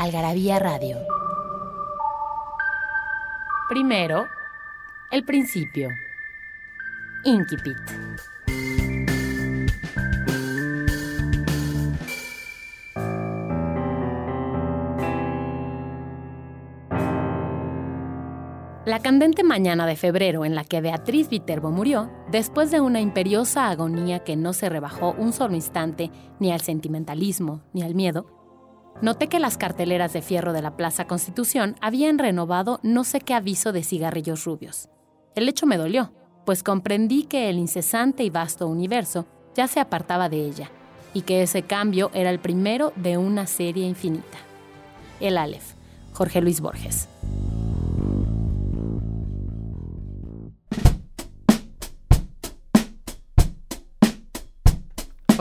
Algarabía Radio. Primero, el principio. Inquipit. La candente mañana de febrero en la que Beatriz Viterbo murió, después de una imperiosa agonía que no se rebajó un solo instante ni al sentimentalismo ni al miedo, noté que las carteleras de fierro de la Plaza Constitución habían renovado no sé qué aviso de cigarrillos rubios. El hecho me dolió, pues comprendí que el incesante y vasto universo ya se apartaba de ella, y que ese cambio era el primero de una serie infinita. El Aleph, Jorge Luis Borges.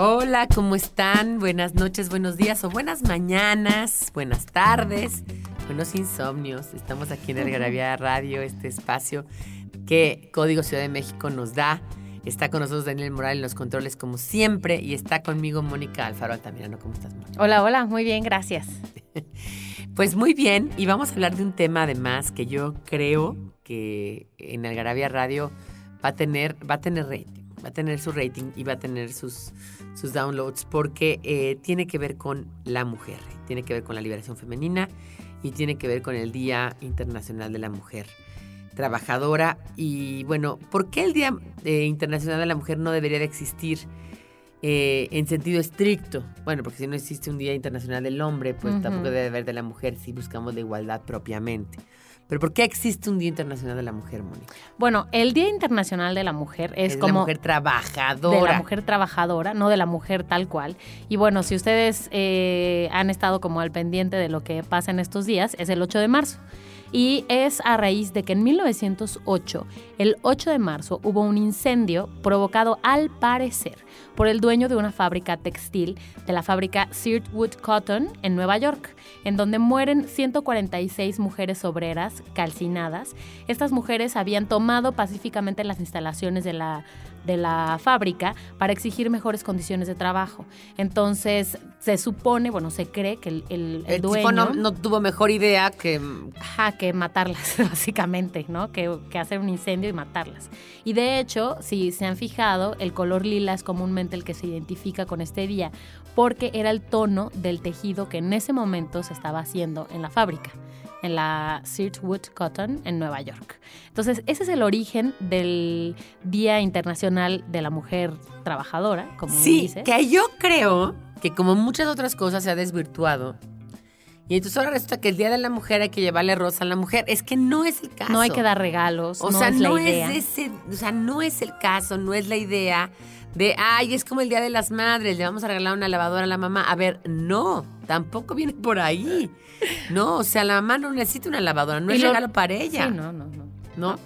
Hola, ¿cómo están? Buenas noches, buenos días o buenas mañanas, buenas tardes, buenos insomnios. Estamos aquí en Algarabía Radio, este espacio que Código Ciudad de México nos da. Está con nosotros Daniel Moral en los controles como siempre y está conmigo Mónica Alfaro Altamirano. ¿Cómo estás, Mónica? Hola, hola, muy bien, gracias. Pues muy bien, y vamos a hablar de un tema además que yo creo que en Algarabía Radio va a tener, va a tener rating, va a tener su rating y va a tener sus, sus downloads porque eh, tiene que ver con la mujer, tiene que ver con la liberación femenina y tiene que ver con el Día Internacional de la Mujer Trabajadora. Y bueno, ¿por qué el Día eh, Internacional de la Mujer no debería de existir? eh, en sentido estricto. Bueno, porque si no existe un Día Internacional del Hombre, pues tampoco debe haber de la mujer si buscamos la igualdad propiamente. Pero ¿por qué existe un Día Internacional de la Mujer, Mónica? Bueno, el Día Internacional de la Mujer es, Es de como la mujer trabajadora. de la mujer trabajadora, no de la mujer tal cual. Y bueno, si ustedes eh, han estado como al pendiente de lo que pasa en estos días, es el 8 de marzo. Y es a raíz de que en 1908, el 8 de marzo, hubo un incendio provocado al parecer por el dueño de una fábrica textil de la fábrica Sirtwood Cotton en Nueva York, en donde mueren 146 mujeres obreras calcinadas. Estas mujeres habían tomado pacíficamente las instalaciones de la, de la fábrica para exigir mejores condiciones de trabajo. Entonces, se supone, bueno, se cree que el, el- el El dueño... tipo no, no tuvo mejor idea que... Ajá, que matarlas, básicamente, ¿no? Que, que hacer un incendio y matarlas. Y de hecho, si se han fijado, el color lila es comúnmente el que se identifica con este día, porque era el tono del tejido que en ese momento se estaba haciendo en la fábrica, en la Sirtwood Cotton en Nueva York. Entonces, ese es el origen del Día Internacional de la Mujer Trabajadora, como Sí, dices. que yo creo que como muchas otras cosas se ha desvirtuado. Y entonces ahora resulta que el Día de la Mujer hay que llevarle rosa a la mujer. Es que no es el caso. No hay que dar regalos, O no sea, es la no idea. es ese, o sea, no es el caso, no es la idea de, ay, es como el Día de las Madres, le vamos a regalar una lavadora a la mamá. A ver, no, tampoco viene por ahí. No, o sea, la mamá no necesita una lavadora, no Y es lo- regalo para ella. Sí, no, no, no. ¿no?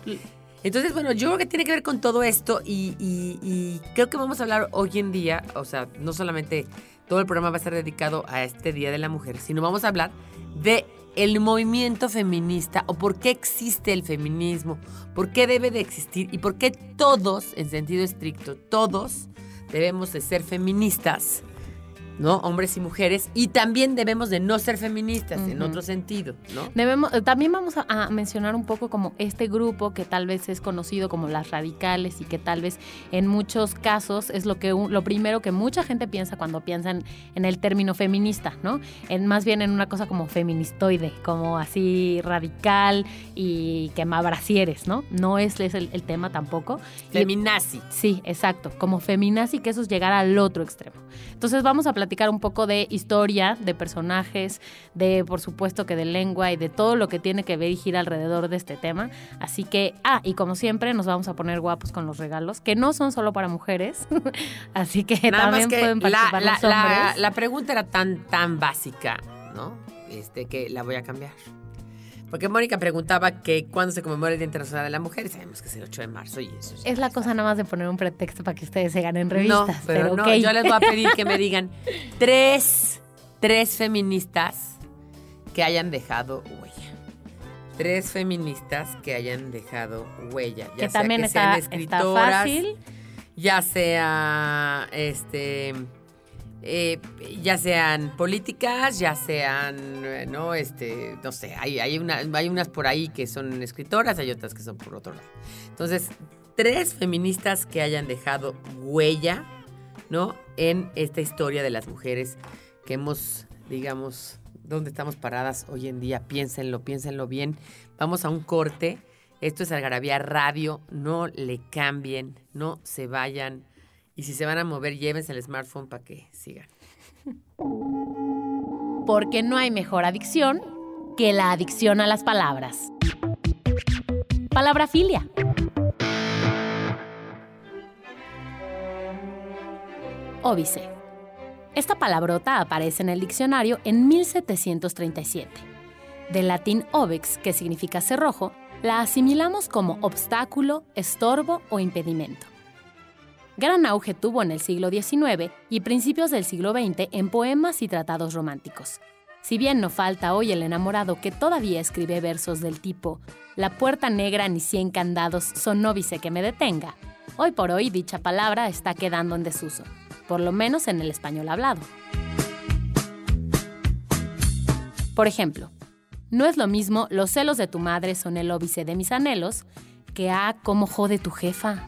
Entonces, bueno, yo creo que tiene que ver con todo esto y, y- y creo que vamos a hablar hoy en día, o sea, no solamente todo el programa va a estar dedicado a este Día de la Mujer, sino vamos a hablar de el movimiento feminista o por qué existe el feminismo, por qué debe de existir y por qué todos, en sentido estricto, todos debemos de ser feministas. ¿No? Hombres y mujeres. Y también debemos de no ser feministas en otro sentido, ¿no? Debemos, también vamos a, a mencionar un poco como este grupo que tal vez es conocido como las radicales y que tal vez en muchos casos es lo que lo primero que mucha gente piensa cuando piensan en el término feminista, ¿no? En más bien en una cosa como feministoide, como así radical y quemabrasieres, ¿no? No es, es el, el tema tampoco. Y- Feminazi. Sí, exacto, como feminazi que eso es llegar al otro extremo. Entonces vamos a platicar un poco de historia, de personajes, de por supuesto que de lengua y de todo lo que tiene que ver y gira alrededor de este tema. Así que, ah, y como siempre nos vamos a poner guapos con los regalos, que no son solo para mujeres, así que Nada también que pueden participar la- los la- hombres. la pregunta era tan, tan básica, ¿no? este, que la voy a cambiar. Porque Mónica preguntaba que cuándo se conmemora el Día Internacional de la Mujer. Sabemos que es el 8 de marzo y eso. Es la cosa nada más de poner un pretexto para que ustedes se ganen revistas. No, pero, no, yo les voy a pedir que me digan tres, tres feministas que hayan dejado huella. Tres feministas que hayan dejado huella. Ya que también está, fácil. Ya sea este eh, ya sean políticas, ya sean, eh, no, este, no sé, hay, hay, hay unas por ahí que son escritoras, hay otras que son por otro lado. Entonces, tres feministas que hayan dejado huella, ¿no? En esta historia de las mujeres que hemos, digamos, dónde estamos paradas hoy en día, piénsenlo, piénsenlo bien. Vamos a un corte. Esto es Algarabía Radio, no le cambien, no se vayan y si se van a mover, llévense el smartphone para que sigan. Porque no hay mejor adicción que la adicción a las palabras. Palabra filia. Óbice. Esta palabrota aparece en el diccionario en 1737. Del latín obex, que significa cerrojo, la asimilamos como obstáculo, estorbo o impedimento. Gran auge tuvo en el siglo XIX y principios del siglo XX en poemas y tratados románticos. Si bien no falta hoy el enamorado que todavía escribe versos del tipo La puerta negra ni cien candados son nóvice que me detenga, hoy por hoy dicha palabra está quedando en desuso, por lo menos en el español hablado. Por ejemplo, no es lo mismo los celos de tu madre son el óbice de mis anhelos que a ah, cómo jode tu jefa.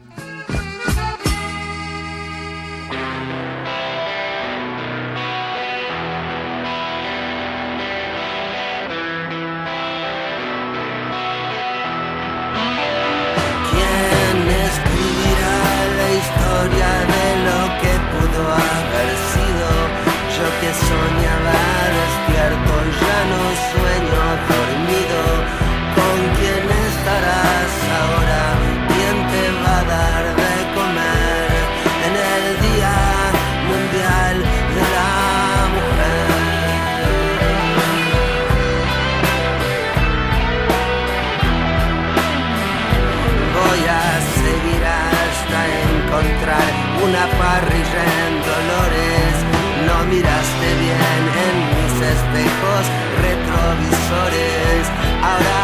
retrovisores. Ahora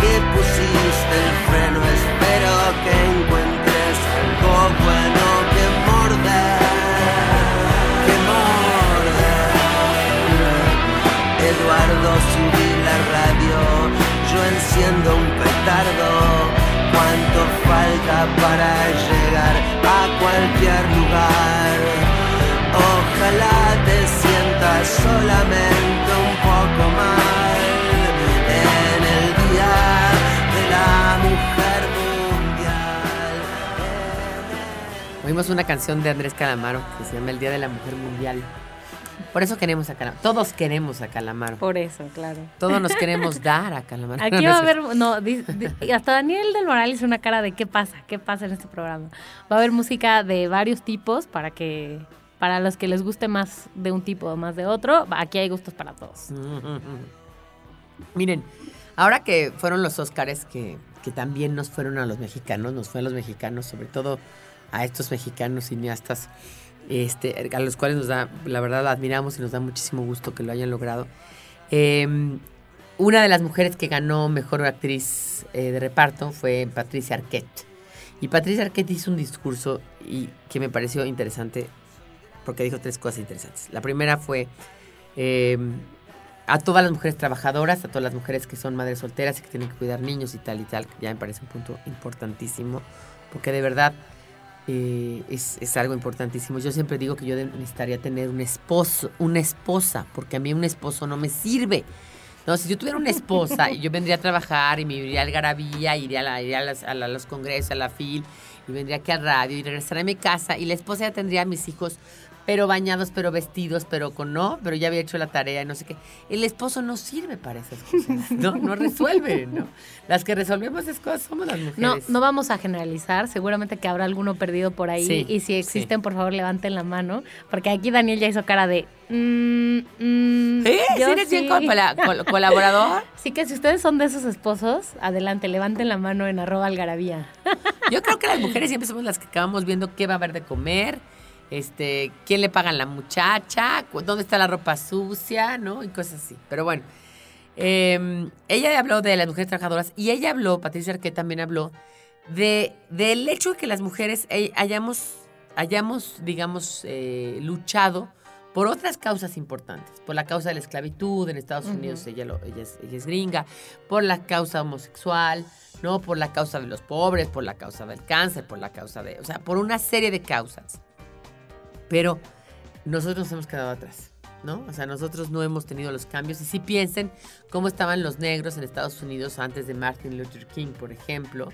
que pusiste el freno, espero que encuentres algo bueno que morda. Que morda. Eduardo, subí la radio, yo enciendo un petardo. ¿Cuánto falta para llegar a cualquier lugar? Ojalá te una canción de Andrés Calamaro que se llama El Día de la Mujer Mundial. Por eso queremos a Calamaro. Todos queremos a Calamaro. Por eso, claro. Todos nos queremos dar a Calamaro. Aquí va a haber, no, hasta Daniel del Moral hizo una cara de qué pasa, qué pasa en este programa. Va a haber música de varios tipos para que, para los que les guste más de un tipo o más de otro, aquí hay gustos para todos. Miren, ahora que fueron los Óscares que, que también nos fueron a los mexicanos, nos fue a los mexicanos, sobre todo a estos mexicanos cineastas, este, a los cuales nos da, la verdad, admiramos y nos da muchísimo gusto que lo hayan logrado. Em, una de las mujeres que ganó mejor actriz eh, de reparto fue Patricia Arquette. Y Patricia Arquette hizo un discurso y que me pareció interesante porque dijo tres cosas interesantes. La primera fue em, a todas las mujeres trabajadoras, a todas las mujeres que son madres solteras y que tienen que cuidar niños y tal y tal, que ya me parece un punto importantísimo, porque de verdad eh, es, algo importantísimo. Yo siempre digo que yo necesitaría tener un esposo, una esposa, porque a mí un esposo no me sirve. No, si yo tuviera una esposa y yo vendría a trabajar y me iría al Garabía, iría, a, la, iría a, los congresos, a la FIL, y vendría aquí al radio y regresaría a mi casa y la esposa ya tendría a mis hijos pero bañados, pero vestidos, pero con no, pero ya había hecho la tarea y no sé qué. El esposo no sirve para esas cosas, ¿no? No resuelve, ¿no? Las que resolvemos esas cosas somos las mujeres. No, no vamos a generalizar, seguramente que habrá alguno perdido por ahí. Sí, y si existen, sí. por favor, levanten la mano, porque aquí Daniel ya hizo cara de... mm, mm, ¿Eh? ¿Sí eres bien sí. col- colaborador? Así que si ustedes son de esos esposos, adelante, levanten la mano en arroba algarabía. Yo creo que las mujeres siempre somos las que acabamos viendo qué va a haber de comer, este, quién le pagan la muchacha, dónde está la ropa sucia, ¿no? Y cosas así. Pero bueno, eh, ella habló de las mujeres trabajadoras y ella habló, Patricia Arquette también habló, de, del hecho de que las mujeres eh, hayamos, hayamos, digamos, eh, luchado por otras causas importantes, por la causa de la esclavitud en Estados. Unidos, ella, lo- ella, es, ella es gringa, por la causa homosexual, ¿no? Por la causa de los pobres, por la causa del cáncer, por la causa de, o sea, por una serie de causas. Pero nosotros nos hemos quedado atrás, ¿no? O sea, nosotros no hemos tenido los cambios. Y si piensen cómo estaban los negros en Estados Unidos antes de Martin Luther King, por ejemplo,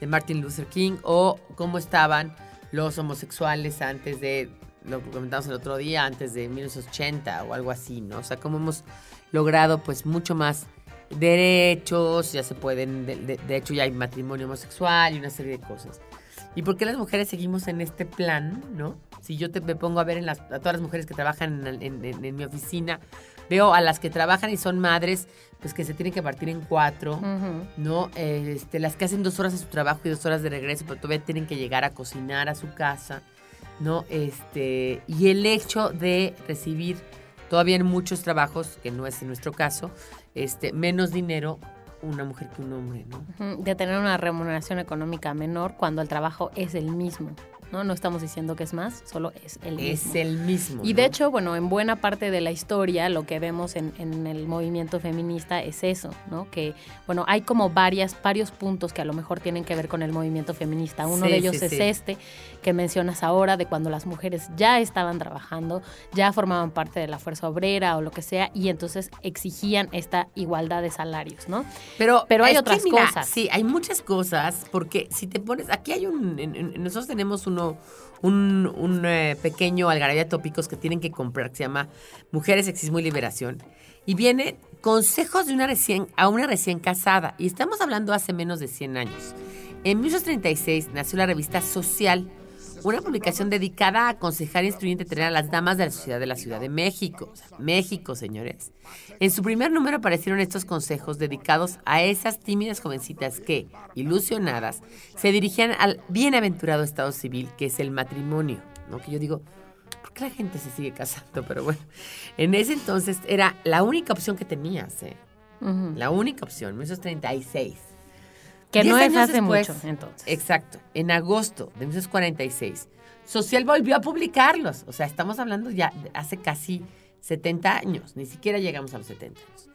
de Martin Luther King, o cómo estaban los homosexuales antes de, lo comentamos el otro día, antes de 1980 o algo así, ¿no? O sea, cómo hemos logrado pues mucho más derechos, ya se pueden, de, de- de hecho ya hay matrimonio homosexual y una serie de cosas. ¿Y por qué las mujeres seguimos en este plan, no? Si yo te, me pongo a ver en las- a todas las mujeres que trabajan en, en- en- en mi oficina, veo a las que trabajan y son madres, pues que se tienen que partir en cuatro, Ujú. ¿no? Eh, Este, las que hacen dos horas de su trabajo y dos horas de regreso, pero todavía tienen que llegar a cocinar a su casa, ¿no? Este, y el hecho de recibir todavía en muchos trabajos, que no es en nuestro caso, este, menos dinero una mujer que un hombre, ¿no? De tener una remuneración económica menor cuando el trabajo es el mismo. ¿No? No estamos diciendo que es más, solo es el mismo. Es el mismo. Y ¿no? de hecho, bueno, en buena parte de la historia lo que vemos en, en el movimiento feminista es eso, ¿no? Que, bueno, hay como varias, varios puntos que a lo mejor tienen que ver con el movimiento feminista. Uno Sí, de ellos sí, es sí. este que mencionas ahora, de cuando las mujeres ya estaban trabajando, ya formaban parte de la fuerza obrera o lo que sea, y entonces exigían esta igualdad de salarios, ¿no? Pero, Pero hay que otras mira, cosas. Sí, hay muchas cosas, porque si te pones, aquí hay un, en- en- nosotros tenemos un, eh, pequeño algarabía de tópicos que tienen que comprar, que se llama Mujeres, Sexismo y Liberación, y viene consejos de una recién, a una recién casada, y estamos hablando hace menos de 100 años. En 1936 nació la revista Social, una publicación dedicada a aconsejar, instruir y entretener a las damas de la sociedad de la Ciudad de México. O sea, México, señores. En su primer número aparecieron estos consejos dedicados a esas tímidas jovencitas que, ilusionadas, se dirigían al bienaventurado estado civil que es el matrimonio. ¿no? Que yo digo, ¿por qué la gente se sigue casando? Pero bueno, en ese entonces era la única opción que tenías, ¿eh? Ujú. La única opción, 1936. Que no es hace después, mucho, entonces. Exacto, en agosto de 1946, Social volvió a publicarlos. O sea, estamos hablando ya de hace casi 70 años, ni siquiera llegamos a los 70 años.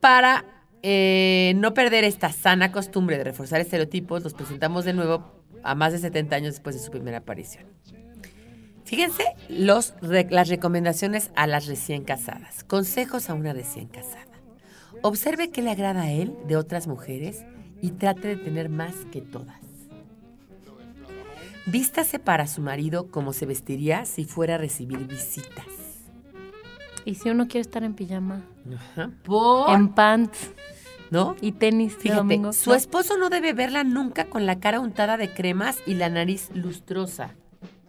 Para eh, no perder esta sana costumbre de reforzar estereotipos, los presentamos de nuevo a más de 70 años después de su primera aparición. Fíjense los, re- las recomendaciones a las recién casadas. Consejos a una recién casada. Observe qué le agrada a él de otras mujeres y trate de tener más que todas. Vístase para su marido como se vestiría si fuera a recibir visitas. Y si uno quiere estar en pijama, Ajá. Por, en pants ¿no? y tenis Fíjate, domingo. su esposo no debe verla nunca con la cara untada de cremas y la nariz lustrosa.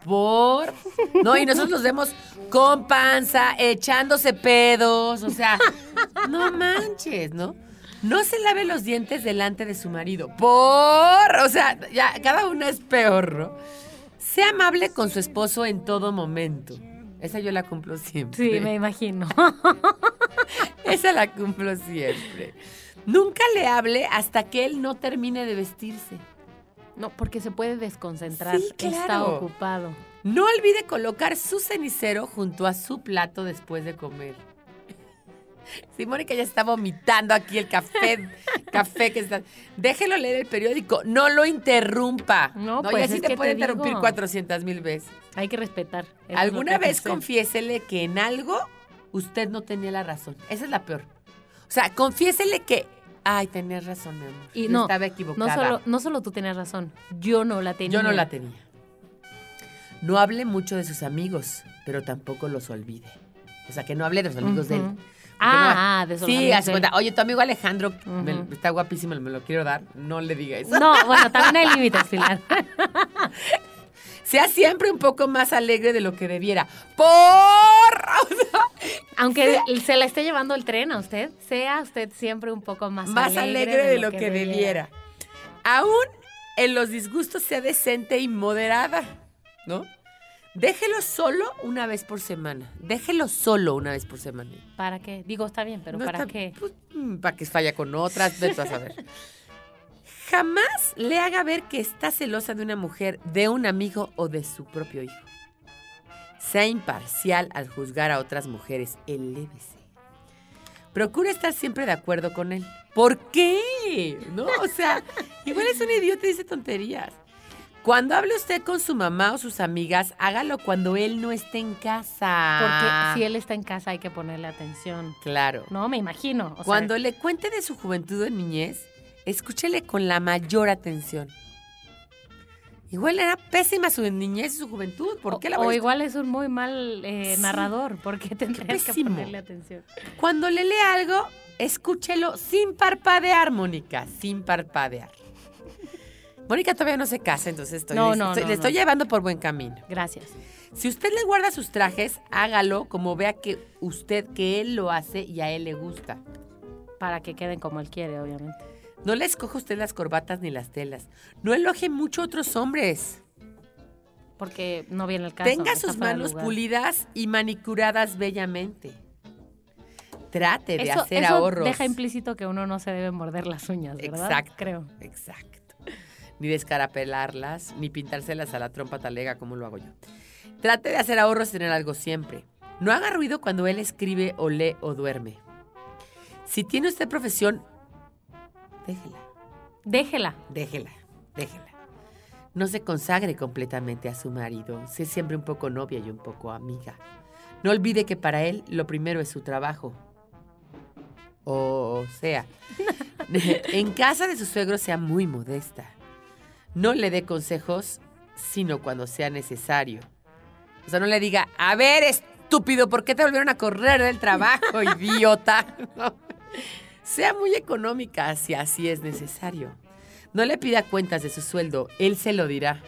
Por. No, y nosotros los vemos con panza, echándose pedos. O sea, no manches, ¿no? No se lave los dientes delante de su marido. Por. O sea, ya, cada una es peor, ¿no? Sea amable con su esposo en todo momento. Esa yo la cumplo siempre. Sí, me imagino. Esa la cumplo siempre. Nunca le hable hasta que él no termine de vestirse. No, porque se puede desconcentrar. Sí, Está claro. ocupado. No olvide colocar su cenicero junto a su plato después de comer. Sí, Mónica ya está vomitando aquí el café, café que está. Déjelo leer el periódico, no lo interrumpa. No, y pues, así es te que puede te interrumpir digo. 400 mil veces. Hay que respetar. Eso ¿Alguna que vez pensé. confiésele que en algo usted no tenía la razón? Esa es la peor. O sea, confiésele que, ay, tenías razón, mi amor. Y no, estaba No equivocada. solo, no solo tú tenías razón, yo no la tenía. Yo no la tenía. No hable mucho de sus amigos, pero tampoco los olvide. O sea, que no hable de los amigos de él. Ah, no- de sus Sí, hace de cuenta. Oye, tu amigo Alejandro me- está guapísimo, me lo quiero dar. No le diga eso. No, bueno, también hay límites, Pilar. Sea siempre un poco más alegre de lo que debiera. ¡Por! O sea, Aunque se la esté llevando el tren a usted, sea usted siempre un poco más, más alegre, de lo que, debiera. Aún en los disgustos sea decente y moderada, ¿no? Déjelo solo una vez por semana. Déjelo solo una vez por semana. ¿Para qué? Digo, está bien, pero No ¿para está- qué? pues, mm, para que falla con otras, vete a saber. Jamás le haga ver que está celosa de una mujer, de un amigo o de su propio hijo. Sea imparcial al juzgar a otras mujeres. Elévese. Procure estar siempre de acuerdo con él. ¿Por qué? ¿No? O sea, igual es un idiota y dice tonterías. Cuando hable usted con su mamá o sus amigas, hágalo cuando él no esté en casa. Porque si él está en casa hay que ponerle atención. Claro. No, me imagino. o sea, Cuando le cuente de su juventud o niñez, escúchele con la mayor atención. Igual era pésima su niñez y su juventud. ¿Por qué la o, a- igual es un muy mal eh, Sí. narrador, porque tendrías que ponerle atención. Cuando le lea algo, escúchelo sin parpadear, Mónica, sin parpadear. Mónica todavía no se casa, entonces estoy, No, no, estoy- no, le estoy llevando por buen camino. Gracias. Si usted le guarda sus trajes, hágalo como vea que usted, que él lo hace y a él le gusta. Para que queden como él quiere, obviamente. No le escoja usted las corbatas ni las telas. No elogie mucho a otros hombres. Porque no viene el caso. Tenga sus manos pulidas y manicuradas bellamente. Trate de Eso, hacer eso ahorros. deja implícito que uno no se debe morder las uñas, ¿verdad? Exacto. Creo. Exacto. Ni descarapelarlas, ni pintárselas a la trompa talega como lo hago yo. Trate de hacer ahorros y tener algo siempre. No haga ruido cuando él escribe o lee o duerme. Si tiene usted profesión, déjela, Déjela. déjela, déjela. No se consagre completamente a su marido. Sé siempre un poco novia y un poco amiga. No olvide que para él lo primero es su trabajo. O sea, en casa de su suegro sea muy modesta. No le dé consejos, sino cuando sea necesario. O sea, no le diga, a ver, estúpido, ¿por qué te volvieron a correr del trabajo, idiota? No. Sea muy económica si así es necesario. No le pida cuentas de su sueldo, él se lo dirá.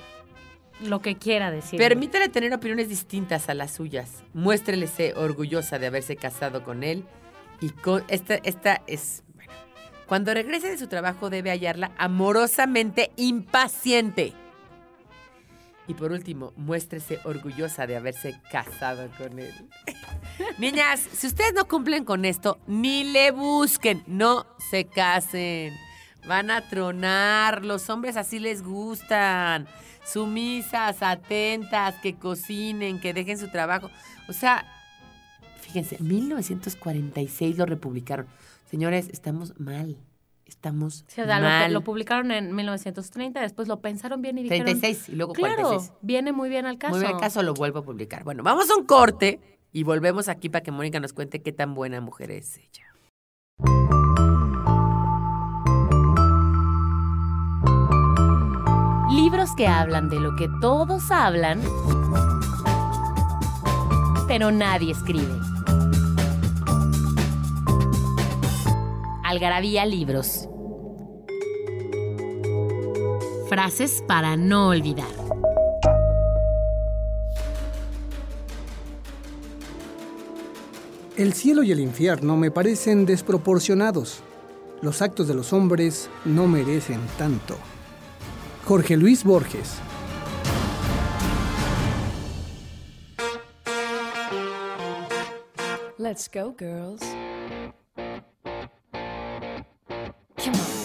Lo que quiera decir. Permítale tener opiniones distintas a las suyas. Muéstrele ser orgullosa de haberse casado con él. Y con esta, esta es. Cuando regrese de su trabajo debe hallarla amorosamente impaciente. Y por último, muéstrese orgullosa de haberse casado con él. Niñas, si ustedes no cumplen con esto, ni le busquen, no se casen. Van a tronar, los hombres así les gustan. Sumisas, atentas, que cocinen, que dejen su trabajo. O sea, fíjense, 1946 lo republicaron. Señores, estamos mal. Estamos Sí, o sea, lo, mal. lo publicaron en 1930, después lo pensaron bien y dijeron... 36 y luego Claro, 46. viene muy bien al caso. Muy bien, al caso lo vuelvo a publicar. Bueno, vamos a un corte y volvemos aquí para que Mónica nos cuente qué tan buena mujer es ella. Libros que hablan de lo que todos hablan, pero nadie escribe. Algarabía Libros. Frases para no olvidar. El cielo y el infierno me parecen desproporcionados. Los actos de los hombres no merecen tanto. Jorge Luis Borges. Let's go, girls. Come on.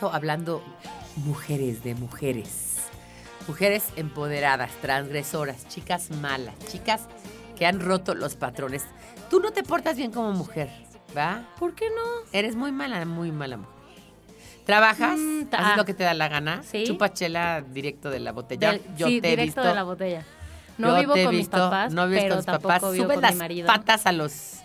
Regreso hablando mujeres de mujeres. Mujeres empoderadas, transgresoras, chicas malas, chicas que han roto los patrones. Tú no te portas bien como mujer, ¿va? ¿Por qué no? Eres muy mala, muy mala mujer. Trabajas, Mm, haces lo que te da la gana, Sí. chupa chela directo de la botella. Del- Yo sí, te he directo visto. de la botella. No yo vivo he con mis visto, papás, no vives pero con tampoco papás. vivo con las mi marido. patas a los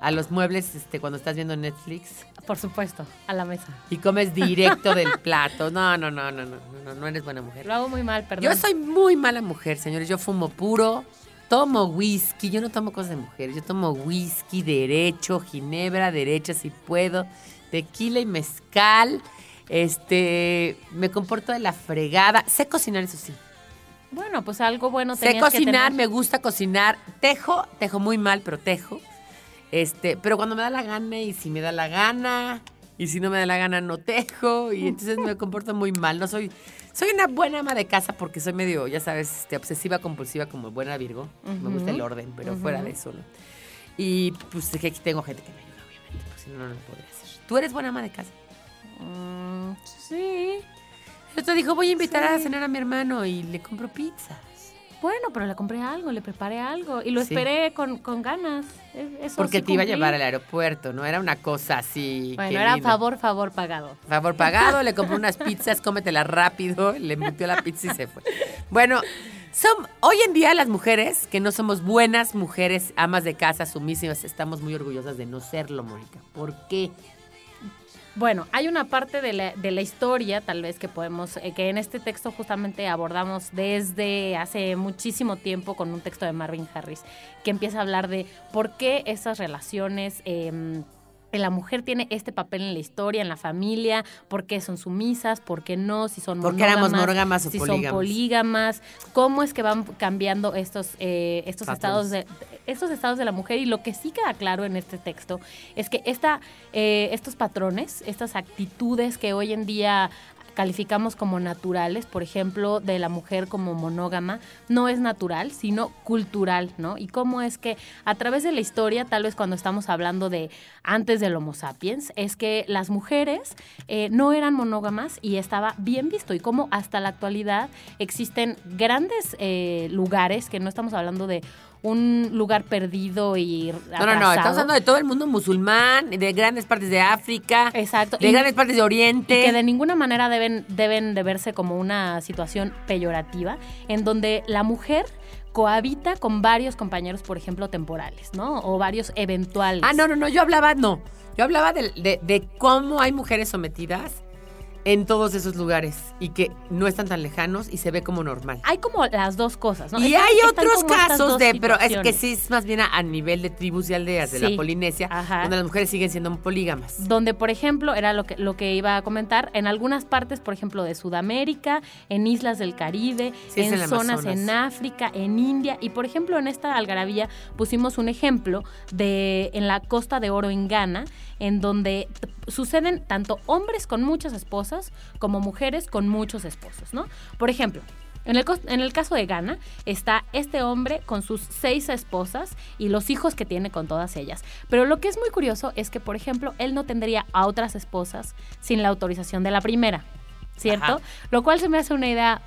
a los muebles este, cuando estás viendo Netflix Por supuesto, a la mesa. y comes directo del plato. No, no, no, no, no, no, no eres buena mujer. Lo hago muy mal, perdón. Yo soy muy mala mujer, señores. Yo fumo puro, tomo whisky. Yo no tomo cosas de mujeres. Yo tomo whisky derecho, ginebra derecha si puedo, tequila y mezcal. Este, me comporto de la fregada. Sé cocinar, eso sí. Bueno, pues algo bueno sé tenías que cocinar, tener. me gusta cocinar. Tejo, tejo muy mal, pero tejo. Este, pero cuando me da la gana y si me da la gana y si no me da la gana no tejo y entonces me comporto muy mal. No soy soy una buena ama de casa porque soy medio, ya sabes, este, obsesiva compulsiva como buena Virgo. Me gusta el orden, pero fuera de eso. ¿no? Y pues es que aquí tengo gente que me ayuda, obviamente, porque si no no lo podría hacer. ¿Tú eres buena ama de casa? Mm, sí. Yo te dijo, voy a invitar a cenar a mi hermano y le compro pizza. Bueno, pero le compré algo, le preparé algo y lo Sí. esperé con, con ganas. Eso Porque sí te iba a llevar al aeropuerto, ¿no? Era una cosa así. Bueno, era favor, favor pagado. Favor pagado, le compró unas pizzas, cómetelas rápido, le metió la pizza y se fue. Bueno, son, hoy en día las mujeres, que no somos buenas mujeres, amas de casa, sumísimas, estamos muy orgullosas de no serlo, Mónica. ¿Por qué? Bueno, hay una parte de la, de la historia, tal vez, que podemos, eh, que en este texto justamente abordamos desde hace muchísimo tiempo con un texto de Marvin Harris, que empieza a hablar de por qué esas relaciones... eh, la mujer tiene este papel en la historia, en la familia, por qué son sumisas, por qué no, si son ¿Por qué éramos monógamas, monógamas o si son polígamas? polígamas, cómo es que van cambiando estos, eh, estos estados de estos estados de la mujer y lo que sí queda claro en este texto es que esta, eh, estos patrones, estas actitudes que hoy en día calificamos como naturales, por ejemplo, de la mujer como monógama, no es natural, sino cultural, ¿no? Y cómo es que a través de la historia, tal vez cuando estamos hablando de antes del Homo sapiens, es que las mujeres eh, no eran monógamas y estaba bien visto y cómo hasta la actualidad existen grandes eh, lugares, que no estamos hablando de un lugar perdido y No, no, no, estamos hablando de todo el mundo musulmán, de grandes partes de África, Exacto. de Y- grandes partes de Oriente. y que de ninguna manera deben, deben de verse como una situación peyorativa, en donde la mujer cohabita con varios compañeros, por ejemplo, temporales, ¿no? O varios eventuales. Ah, no, no, no, yo hablaba, no. Yo hablaba de, de- de cómo hay mujeres sometidas en todos esos lugares y que no están tan lejanos y se ve como normal. Hay como las dos cosas, ¿no? y Están- hay otros casos de, pero es que sí es más bien a, a nivel de tribus y aldeas de la Polinesia, ajá. donde las mujeres siguen siendo polígamas. donde por ejemplo era lo que lo que iba a comentar en algunas partes por ejemplo de Sudamérica en islas del Caribe Sí, en zonas Amazonas. en África en India y por ejemplo en esta algarabía pusimos un ejemplo de en la Costa de Oro en Ghana en donde suceden tanto hombres con muchas esposas como mujeres con muchos esposos no por ejemplo en el, en el caso de Ghana está este hombre con sus seis esposas y los hijos que tiene con todas ellas. Pero lo que es muy curioso es que, por ejemplo, él no tendría a otras esposas sin la autorización de la primera, ¿cierto? Ajá. Lo cual se me hace una idea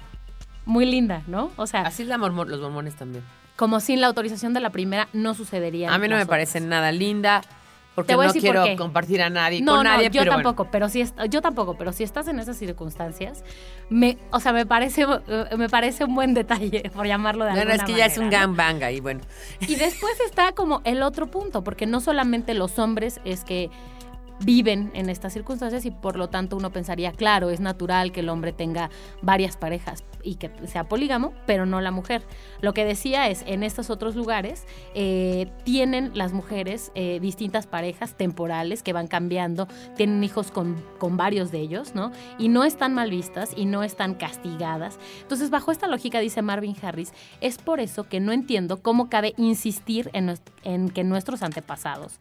muy linda, ¿no? O sea, Así es la mormo- los mormones también. como sin la autorización de la primera no sucedería. A mí no me parece nada linda porque no por quiero qué. compartir a nadie No, con no, nadie, yo pero bueno. tampoco, pero si yo tampoco, pero si estás en esas circunstancias, me, o sea, me parece, eh, me parece un buen detalle, por llamarlo de Bueno, alguna es que ya es un manera, ¿no? gangbang ahí, bueno. Y después está como el otro punto, porque no solamente los hombres es que viven en estas circunstancias y por lo tanto uno pensaría, claro, es natural que el hombre tenga varias parejas y que sea polígamo, pero no la mujer. Lo que decía es, en estos otros lugares eh, tienen las mujeres eh, distintas parejas temporales que van cambiando, tienen hijos con, con varios de ellos, ¿no? Y no están mal vistas y no están castigadas. Entonces, bajo esta lógica, dice Marvin Harris, es por eso que no entiendo cómo cabe insistir en, en que nuestros antepasados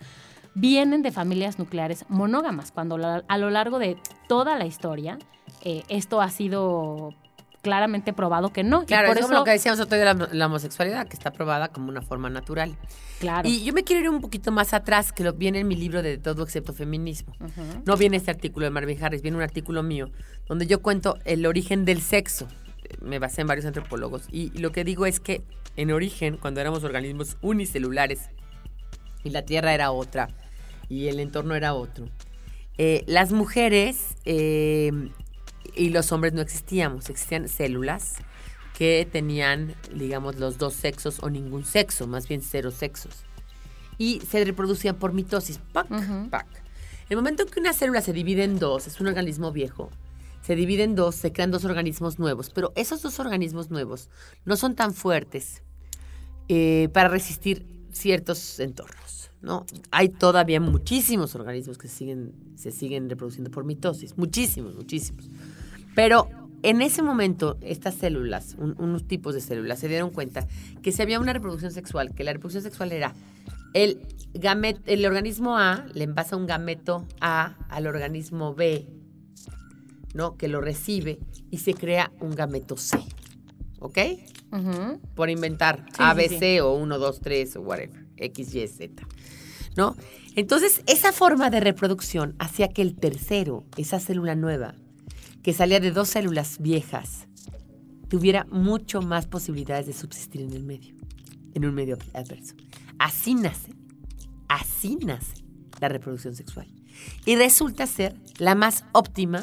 vienen de familias nucleares monógamas, cuando la- a lo largo de toda la historia eh, esto ha sido claramente probado que no. Y Claro, por es eso, como lo que decíamos otro de la, la homosexualidad, que está probada como una forma natural. claro. Y yo me quiero ir un poquito más atrás, que lo viene en mi libro de Todo excepto feminismo. No viene este artículo de Marvin Harris, viene un artículo mío, donde yo cuento el origen del sexo. Me basé en varios antropólogos. Y lo que digo es que en origen, cuando éramos organismos unicelulares, y la Tierra era otra, y el entorno era otro, eh, las mujeres eh, y los hombres no existíamos, existían células que tenían, digamos, los dos sexos o ningún sexo, más bien cero sexos. Y se reproducían por mitosis. ¡Pac! ¡Pac! El momento en que una célula se divide en dos, es un organismo viejo, se divide en dos, se crean dos organismos nuevos, pero esos dos organismos nuevos no son tan fuertes eh, para resistir ciertos entornos. ¿no? Hay todavía muchísimos organismos que siguen, se siguen reproduciendo por mitosis, muchísimos, muchísimos. Pero en ese momento, estas células, un- unos tipos de células, se dieron cuenta que si había una reproducción sexual, que la reproducción sexual era el, gamet, el organismo A le envasa un gameto A al organismo B, ¿no? Que lo recibe y se crea un gameto C. ¿Ok? Por inventar Sí, A, sí, B, sí. C o 1, 2, 3 o whatever. X, Y, Z. ¿No? Entonces, esa forma de reproducción hacía que el tercero, esa célula nueva, que salía de dos células viejas, tuviera mucho más posibilidades de subsistir en el medio, en un medio adverso. Así nace, así nace la reproducción sexual. Y resulta ser la más óptima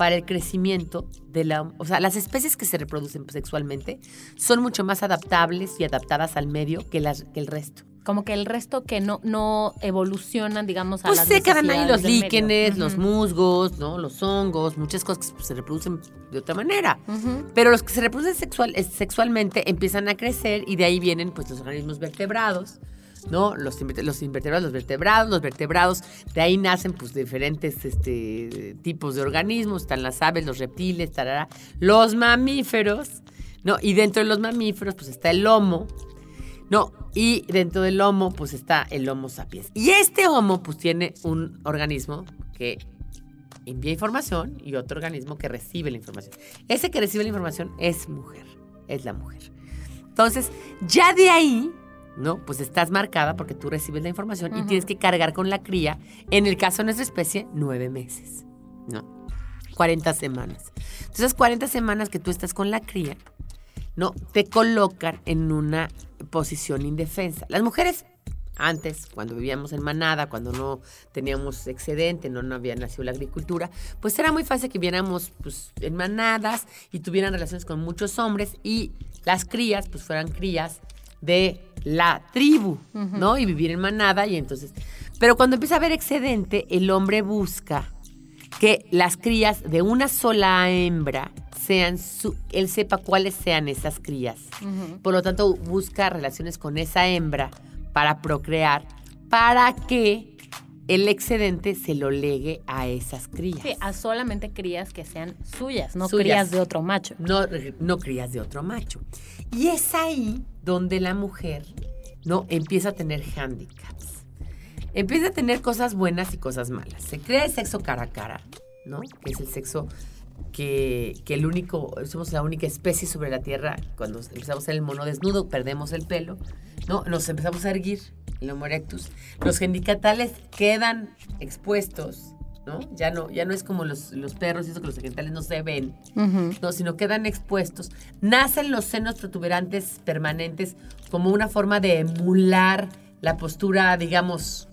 para el crecimiento de la... O sea, las especies que se reproducen sexualmente son mucho más adaptables y adaptadas al medio que, las, que el resto. Como que el resto que no, no evolucionan, digamos, a Pues las se quedan ahí los líquenes, los musgos, ¿no? Los hongos, muchas cosas que se reproducen de otra manera. Pero los que se reproducen sexual, eh, sexualmente empiezan a crecer y de ahí vienen pues los organismos vertebrados, ¿no? Los, los invertebrados, los vertebrados, los vertebrados, de ahí nacen pues diferentes este, tipos de organismos, están las aves, los reptiles, tarara, los mamíferos, ¿no? Y dentro de los mamíferos pues está el homo, no, y dentro del Homo, pues está el Homo sapiens. Y este Homo, pues tiene un organismo que envía información y otro organismo que recibe la información. Ese que recibe la información es mujer, es la mujer. Entonces, ya de ahí, ¿no? Pues estás marcada porque tú recibes la información y tienes que cargar con la cría, en el caso de nuestra especie, nueve meses, ¿no? 40 semanas. Entonces, 40 semanas que tú estás con la cría, ¿no? Te colocan en una posición indefensa. Las mujeres, antes, cuando vivíamos en manada, cuando no teníamos excedente, no, no había nacido la agricultura, pues era muy fácil que viéramos pues, en manadas y tuvieran relaciones con muchos hombres y las crías, pues fueran crías de la tribu, ¿no? Y vivir en manada y entonces... Pero cuando empieza a haber excedente, el hombre busca que las crías de una sola hembra sean su, él sepa cuáles sean esas crías. Por lo tanto, busca relaciones con esa hembra para procrear, para que el excedente se lo legue a esas crías. Sí, a solamente crías que sean suyas, no Suyas. crías de otro macho. No, no crías de otro macho. Y es ahí donde la mujer no empieza a tener handicaps. Empieza a tener cosas buenas y cosas malas. Se crea el sexo cara a cara, ¿no? Que es el sexo que, que el único, somos la única especie sobre la Tierra. Cuando empezamos a ser el mono desnudo, perdemos el pelo, ¿no? Nos empezamos a erguir, el Homo erectus. Los genitales quedan expuestos, ¿no? Ya no, ya no es como los, los perros y eso que los genitales no se ven, no, sino quedan expuestos. Nacen los senos protuberantes permanentes como una forma de emular la postura, digamos,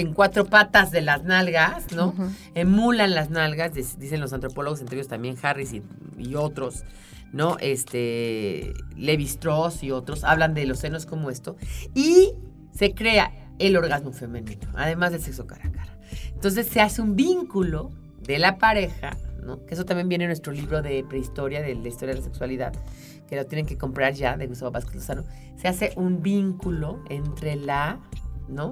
en cuatro patas de las nalgas, ¿no? Emulan las nalgas, dic- dicen los antropólogos, entre ellos también Harris y, y otros, ¿no? Este, Levi Strauss y otros hablan de los senos como esto. Y se crea el orgasmo femenino, además del sexo cara a cara. Entonces se hace un vínculo de la pareja, ¿no? Que eso también viene en nuestro libro de prehistoria, de la historia de la sexualidad, que lo tienen que comprar ya, de Gustavo Vázquez Lozano. Se hace un vínculo entre la, ¿no?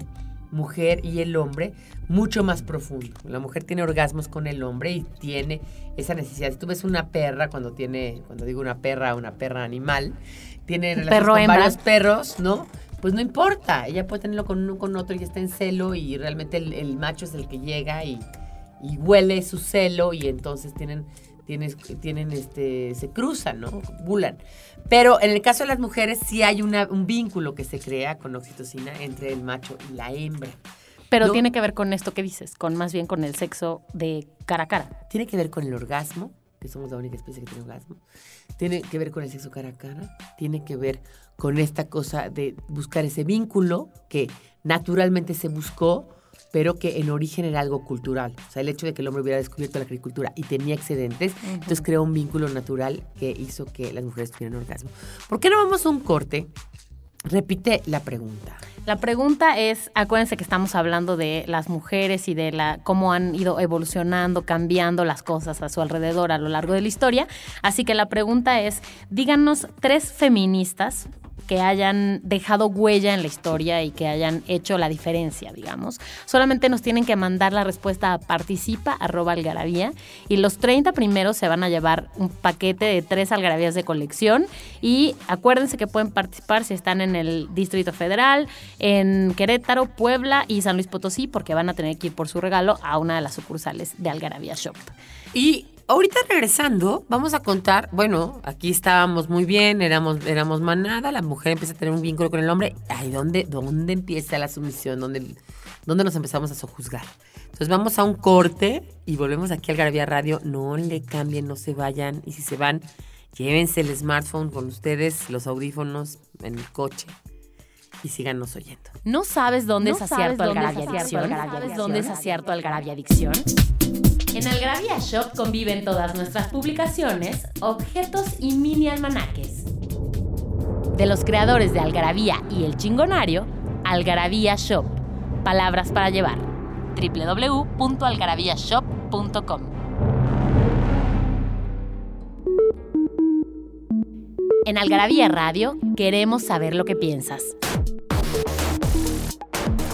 Mujer y el hombre mucho más profundo. La mujer tiene orgasmos con el hombre y tiene esa necesidad. Si tú ves una perra, cuando tiene, cuando digo una perra, una perra animal, tiene relaciones perro con hembra. varios perros, ¿no? Pues no importa, ella puede tenerlo con uno con otro y está en celo y realmente el, el macho es el que llega y, y huele su celo y entonces tienen, tienen, tienen este, se cruzan, ¿no? Bulan. Pero en el caso de las mujeres sí hay una- un vínculo que se crea con oxitocina entre el macho y la hembra. Pero No. tiene que ver con esto que dices, con más bien con el sexo de cara a cara. Tiene que ver con el orgasmo, que somos la única especie que tiene orgasmo. Tiene que ver con el sexo cara a cara. Tiene que ver con esta cosa de buscar ese vínculo que naturalmente se buscó, pero que en origen era algo cultural. O sea, el hecho de que el hombre hubiera descubierto la agricultura y tenía excedentes, entonces creó un vínculo natural que hizo que las mujeres tuvieran orgasmo. ¿Por qué no vamos a un corte? Repite la pregunta. La pregunta es, acuérdense que estamos hablando de las mujeres y de la cómo han ido evolucionando, cambiando las cosas a su alrededor a lo largo de la historia. Así que la pregunta es, díganos tres feministas que hayan dejado huella en la historia y que hayan hecho la diferencia, digamos. Solamente nos tienen que mandar la respuesta a participa arroba y los 30 primeros se van a llevar un paquete de tres algarabías de colección y acuérdense que pueden participar si están en el Distrito Federal, en Querétaro, Puebla y San Luis Potosí porque van a tener que ir por su regalo a una de las sucursales de Algarabía Shop. Y ahorita regresando, vamos a contar, bueno, aquí estábamos muy bien, éramos, éramos manada, la mujer empieza a tener un vínculo con el hombre. Ay, ¿dónde, dónde empieza la sumisión? ¿Dónde, ¿Dónde nos empezamos a sojuzgar? Entonces vamos a un corte y volvemos aquí al Garabía Radio. No le cambien, no se vayan. Y si se van, llévense el smartphone con ustedes, los audífonos en el coche y síganos oyendo. ¿No sabes dónde ¿No es sabes acierto dónde es Algarabia Adicción? ¿Sabes dónde es acierto Algarabia Adicción? En Algarabia Shop conviven todas nuestras publicaciones, objetos y mini almanaques. De los creadores de Algarabía y El Chingonario, Algarabía Shop. Palabras para llevar. www.algarabíashop.com En Algarabía Radio queremos saber lo que piensas.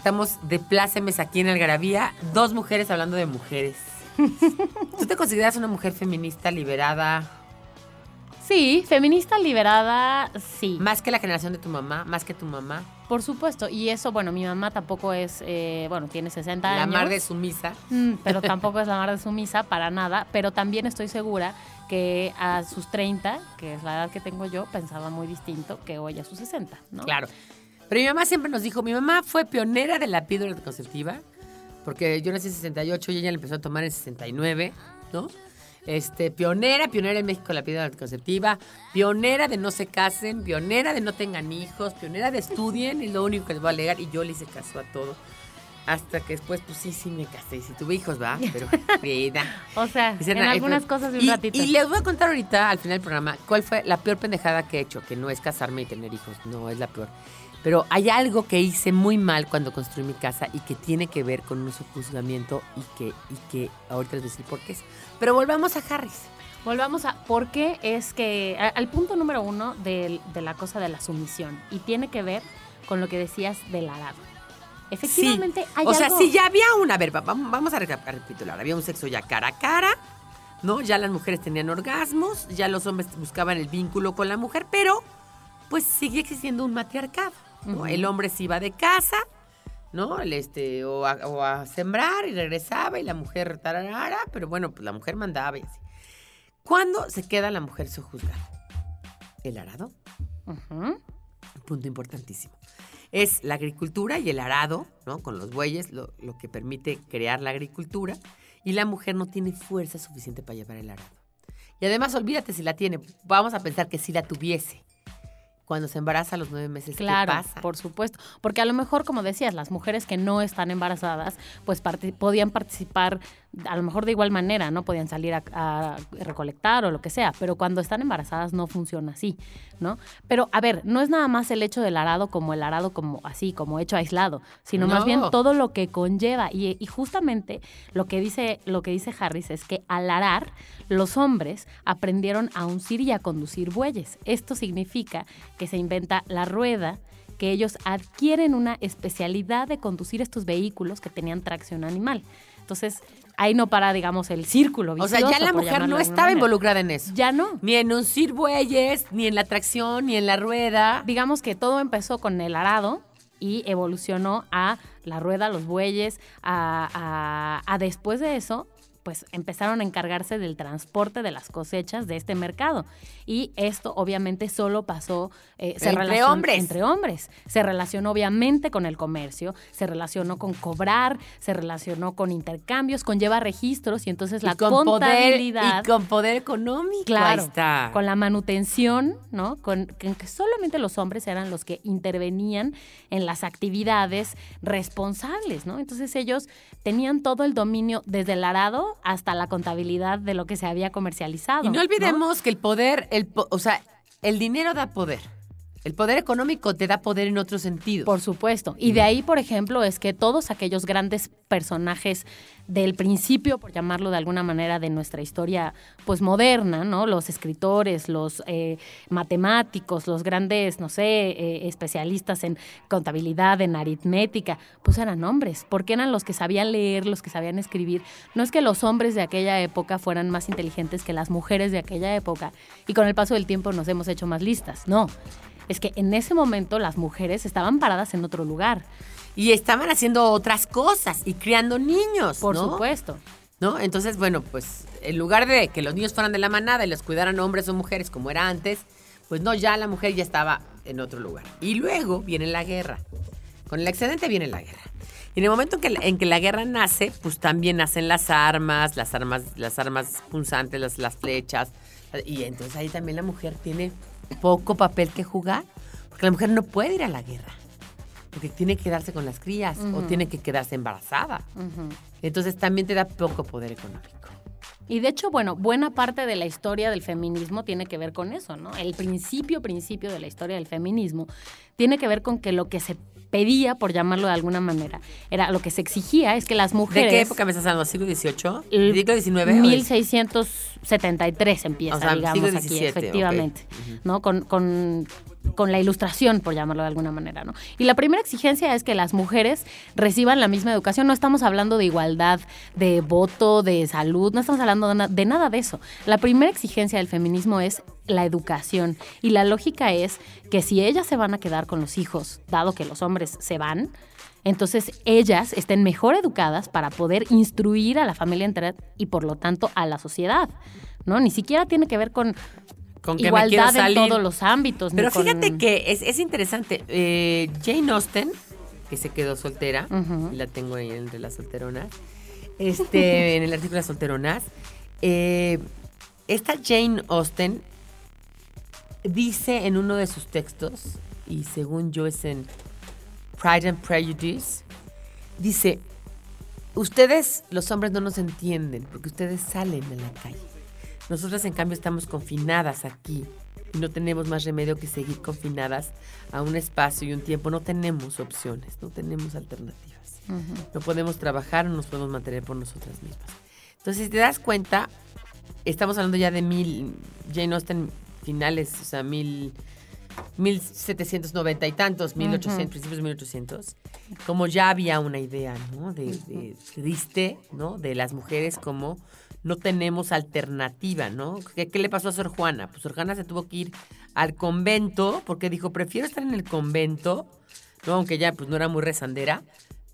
Estamos de plácemes aquí en Algarabía, dos mujeres hablando de mujeres. ¿Tú te consideras una mujer feminista, liberada, Sí, feminista liberada, sí. más que la generación de tu mamá, más que tu mamá? Por supuesto. Y eso, bueno, mi mamá tampoco es, eh, bueno, tiene 60 La años. mar de sumisa. Mm, pero tampoco es la mar de sumisa para nada. Pero también estoy segura que a sus 30, que es la edad que tengo yo, pensaba muy distinto que hoy a sus 60, ¿no? Claro. Pero mi mamá siempre nos dijo, mi mamá fue pionera de la píldora anticonceptiva, porque yo nací en 68 y ella la empezó a tomar en 69, ¿no? Este, pionera, pionera en México la píldora anticonceptiva, pionera de no se casen, pionera de no tengan hijos, pionera de estudien, es lo único que les voy a alegar, y yo le hice caso a todo. Hasta que después, pues sí, sí me casé, y sí tuve hijos, ¿va? Pero, vida. O sea, en "Ay, algunas pero-". cosas de un y, ratito. Y les voy a contar ahorita, al final del programa, cuál fue la peor pendejada que he hecho, que no es casarme y tener hijos, no es la peor. Pero hay algo que hice muy mal cuando construí mi casa y que tiene que ver con un juzgamiento y que, y que ahorita les voy a decir por qué es. Pero volvamos a Harris. Volvamos a por qué es que a- al punto número uno del- de, la cosa de la sumisión y tiene que ver con lo que decías del arado. Efectivamente, hay o sea, algo- si ya había una, a ver, va- vamos, vamos a reca- a recapitular, había un sexo ya cara a cara, ¿no? Ya las mujeres tenían orgasmos, ya los hombres buscaban el vínculo con la mujer, pero pues seguía existiendo un matriarcado. El hombre se iba de casa, ¿no? El, este, o, a, o a sembrar y regresaba y la mujer tararara, pero bueno, pues la mujer mandaba y así. ¿Cuándo se queda la mujer sojuzgada? ¿El arado? Punto importantísimo. Es la agricultura y el arado, ¿no? Con los bueyes, lo, lo que permite crear la agricultura. Y la mujer no tiene fuerza suficiente para llevar el arado. Y además, olvídate si la tiene. Vamos a pensar que si la tuviese. Cuando se embaraza a los nueve meses, Claro, ¿qué pasa? por supuesto. Porque a lo mejor, como decías, las mujeres que no están embarazadas, pues podían participar, a lo mejor de igual manera, ¿no? Podían salir a, a recolectar o lo que sea, pero cuando están embarazadas no funciona así, ¿no? Pero, a ver, no es nada más el hecho del arado como el arado como así, como hecho aislado, sino más bien todo lo que conlleva. Y, y justamente lo que, dice, lo que dice Harris es que al arar, los hombres aprendieron a uncir y a conducir bueyes. Esto significa que se inventa la rueda, que ellos adquieren una especialidad de conducir estos vehículos que tenían tracción animal. Entonces, ahí no para, digamos, el círculo o sea, ya la mujer no estaba manera. involucrada en eso. Ya no. Ni en uncir bueyes, ni en la tracción, ni en la rueda. digamos que todo empezó con el arado y evolucionó a la rueda, los bueyes, a, a- a después de eso, pues empezaron a encargarse del transporte de las cosechas de este mercado. Y esto obviamente solo pasó eh, se Entre relacionó- hombres. Entre hombres. Se relacionó obviamente con el comercio, se relacionó con cobrar, se relacionó con intercambios, con llevar registros y entonces la con poder, y con poder económico. Claro, Ahí está. con la manutención, ¿no? Con, con que solamente los hombres eran los que intervenían en las actividades responsables, ¿no? Entonces ellos tenían todo el dominio desde el arado hasta la contabilidad de lo que se había comercializado. Y no olvidemos que el poder, el, o sea, el dinero da poder. El poder económico te da poder en otro sentido. Por supuesto. Y de ahí, por ejemplo, es que todos aquellos grandes personajes del principio, por llamarlo de alguna manera, de nuestra historia pues moderna, ¿no? Los escritores, los eh, matemáticos, los grandes, no sé, eh, especialistas en contabilidad, en aritmética, pues eran hombres, porque eran los que sabían leer, los que sabían escribir. No es que los hombres de aquella época fueran más inteligentes que las mujeres de aquella época y con el paso del tiempo nos hemos hecho más listas, no. Es que en ese momento las mujeres estaban paradas en otro lugar, Y estaban haciendo otras cosas y criando niños. por ¿no? supuesto. ¿No? Entonces, bueno, pues en lugar de que los niños fueran de la manada y los cuidaran hombres o mujeres como era antes, pues no, ya la mujer ya estaba en otro lugar. Y luego viene la guerra. Con el excedente viene la guerra. Y en el momento en que, la- en que la guerra nace, pues también nacen las armas, las armas, las armas punzantes, las, las flechas. Y entonces ahí también la mujer tiene poco papel que jugar, porque la mujer no puede ir a la guerra. Porque tiene que quedarse con las crías o tiene que quedarse embarazada. Entonces también te da poco poder económico. Y de hecho, bueno, buena parte de la historia del feminismo tiene que ver con eso, ¿no? El principio, principio de la historia del feminismo tiene que ver con que lo que se pedía, por llamarlo de alguna manera, era lo que se exigía es que las ¿De mujeres... qué época me estás hablando? ¿Siglo XVIII? el ¿Siglo XIX? 1673 empieza, O sea, digamos, aquí, efectivamente. ¿no? Con, con, con la ilustración, por llamarlo de alguna manera, ¿no? Y la primera exigencia es que las mujeres reciban la misma educación. No estamos hablando de igualdad, de voto, de salud, no estamos hablando de, na- de nada de eso. La primera exigencia del feminismo es la educación. Y la lógica es que si ellas se van a quedar con los hijos, dado que los hombres se van, entonces ellas estén mejor educadas para poder instruir a la familia entera y por lo tanto a la sociedad, ¿no? Ni siquiera tiene que ver con con que me igualdad en todos los ámbitos. Pero con- fíjate que es, es interesante. eh, Jane Austen, que se quedó soltera, la tengo ahí entre las solteronas, este, en el artículo de las solteronas, eh, esta Jane Austen dice en uno de sus textos, y según yo es en Pride and Prejudice, dice, ustedes los hombres no nos entienden porque ustedes salen a la calle. Nosotras en cambio estamos confinadas aquí y no tenemos más remedio que seguir confinadas a un espacio y un tiempo. No tenemos opciones, no tenemos alternativas. No podemos trabajar, no nos podemos mantener por nosotras mismas. Entonces, si te das cuenta, estamos hablando ya de mil, Jane Austen finales, o sea, mil, 1790 y tantos, 1800, principios de 1800, como ya había una idea, ¿no? De, de triste, ¿no? De las mujeres como no tenemos alternativa, ¿no? ¿Qué, qué le pasó a Sor Juana? Pues Sor Juana se tuvo que ir al convento porque dijo, prefiero estar en el convento, ¿no? Aunque ya pues no era muy rezandera,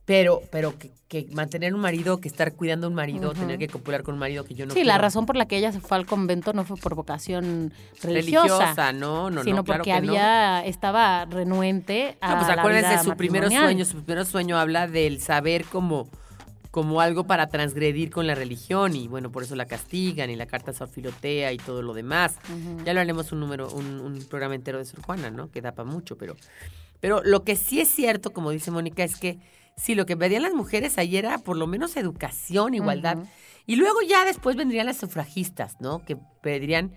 pero, pero que, que mantener un marido, que estar cuidando a un marido, tener que copular con un marido que yo no sí, la razón por la que ella se fue al convento no fue por vocación religiosa, religiosa, no, no, sino no, claro porque que no. había estaba renuente a No, pues acuérdense, vida su primer sueño, su primer sueño habla del saber como, como algo para transgredir con la religión y bueno, por eso la castigan y la carta Sor Filotea y todo lo demás. Ya lo haremos un número, un, un programa entero de Sor Juana, ¿no? Que da para mucho, pero, pero lo que sí es cierto, como dice Mónica, es que sí, lo que pedían las mujeres ahí era por lo menos educación, igualdad. Y luego ya después vendrían las sufragistas, ¿no? Que pedirían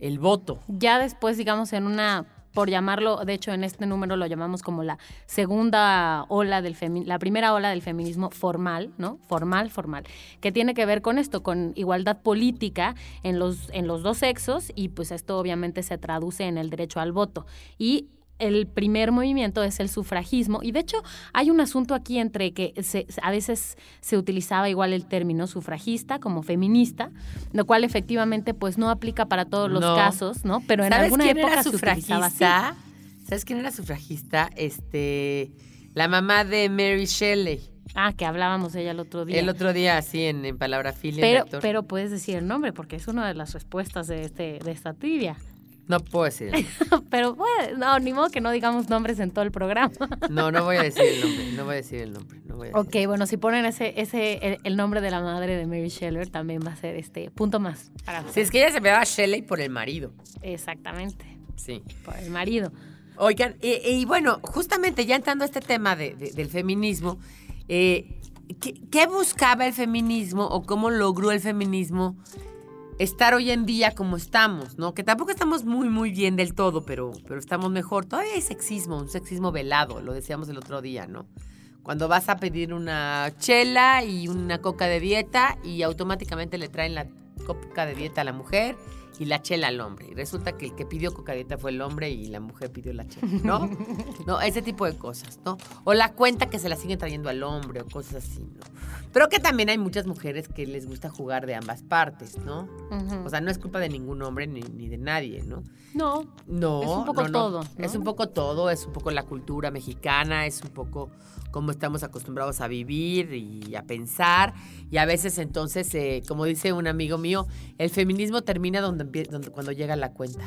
el voto. ya después, digamos, en una, por llamarlo, de hecho en este número lo llamamos como la segunda ola del femi la primera ola del feminismo formal, ¿no? Formal, formal, que tiene que ver con esto, con igualdad política en los, en los dos sexos y pues esto obviamente se traduce en el derecho al voto. Y el primer movimiento es el sufragismo y de hecho hay un asunto aquí entre que se- a veces se utilizaba igual el término sufragista como feminista, lo cual efectivamente pues no aplica para todos los No. casos, ¿no? Pero en ¿Sabes alguna quién época era se utilizaba así. sufragista? ¿Sabes quién era sufragista? Este, la mamá de Mary Shelley. Ah, que hablábamos de ella el otro día. El otro día, así en, en Palabra Filia. pero, pero puedes decir el nombre porque es una de las respuestas de este de esta trivia. No puedo decir. pero pues, no, ni modo que no digamos nombres en todo el programa. No, no voy a decir el nombre. No voy a decir el nombre. No voy a Ok, bueno, si ponen ese, ese el, el nombre de la madre de Mary Shelley, también va a ser este punto más. para Si es que ella se llamaba Shelley por el marido. Exactamente, Sí. por el marido. Oigan, y, y bueno, justamente ya entrando a este tema de- de- del feminismo, eh, ¿qué, qué buscaba el feminismo o cómo logró el feminismo estar hoy en día como estamos, ¿no? Que tampoco estamos muy, muy bien del todo, pero, pero estamos mejor. Todavía hay sexismo, un sexismo velado, lo decíamos el otro día, ¿no? Cuando vas a pedir una chela y una coca de dieta y automáticamente le traen la coca de dieta a la mujer y la chela al hombre. Y resulta que el que pidió coca de dieta fue el hombre y la mujer pidió la chela, ¿no? no, ese tipo de cosas, ¿no? O la cuenta que se la siguen trayendo al hombre o cosas así, ¿no? Pero que también hay muchas mujeres que les gusta jugar de ambas partes, ¿no? O sea, no es culpa de ningún hombre ni, ni de nadie, ¿no? no, No, Es un poco no, no. todo, ¿no? Es un poco todo, es un poco la cultura mexicana, es un poco cómo estamos acostumbrados a vivir y a pensar. Y a veces entonces, eh, como dice un amigo mío, el feminismo termina donde, donde cuando llega la cuenta.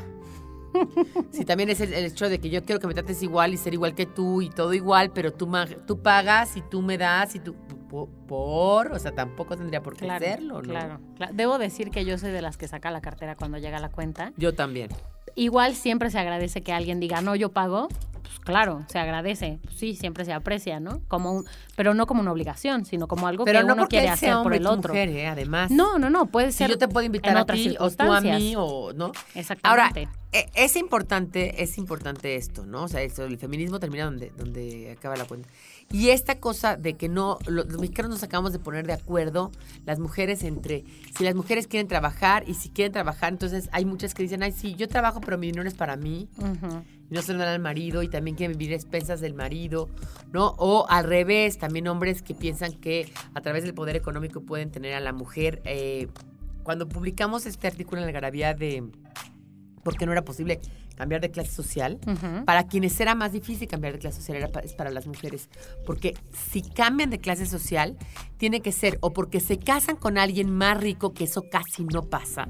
Sí, también es el, el hecho de que yo quiero que me trates igual y ser igual que tú y todo igual, pero tú, tú pagas y tú me das y tú... po- Por, o sea, tampoco tendría por qué claro, serlo, ¿no? claro, claro. Debo decir que yo soy de las que saca la cartera cuando llega la cuenta. Yo también. Igual siempre se agradece que alguien diga, no, yo pago. Pues claro, se agradece. Pues sí, siempre se aprecia, ¿no? Como un, pero no como una obligación, sino como algo Pero que no uno quiere hacer por el otro. mujer, ¿eh? además. No, no, no, puede Si ser. yo te puedo invitar a ti o tú a mí o no. Exactamente. Ahora, e- es importante, es importante esto, ¿no? O sea, esto, el feminismo termina donde, donde acaba la cuenta. Y esta cosa de que no, lo- los mexicanos nos acabamos de poner de acuerdo, las mujeres entre, si las mujeres quieren trabajar y si quieren trabajar, entonces hay muchas que dicen, ay, sí, yo trabajo, pero mi dinero es para mí y no se lo dan al marido y también quieren vivir expensas del marido, ¿no? O al revés, también hombres que piensan que a través del poder económico pueden tener a la mujer. eh, cuando publicamos este artículo en la Garabía de por qué no era posible cambiar de clase social, para quienes era más difícil cambiar de clase social era pa- es para las mujeres. Porque si cambian de clase social, tiene que ser o porque se casan con alguien más rico, que eso casi no pasa,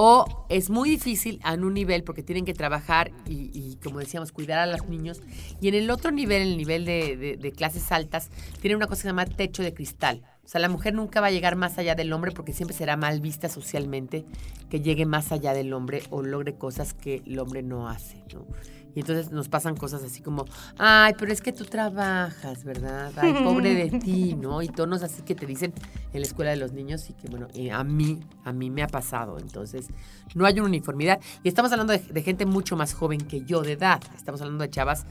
O es muy difícil en un nivel porque tienen que trabajar y, y, como decíamos, cuidar a los niños. Y en el otro nivel, el nivel de, de- de clases altas, tienen una cosa que se llama techo de cristal. O sea, la mujer nunca va a llegar más allá del hombre porque siempre será mal vista socialmente que llegue más allá del hombre o logre cosas que el hombre no hace, ¿no? Y entonces nos pasan cosas así como, ay, pero es que tú trabajas, ¿verdad? Ay, pobre de ti, ¿no? Y tonos así que te dicen en la escuela de los niños y que, bueno, eh, a mí, a mí me ha pasado. Entonces, no hay una uniformidad. Y estamos hablando de, de gente mucho más joven que yo de edad. Estamos hablando de chavas,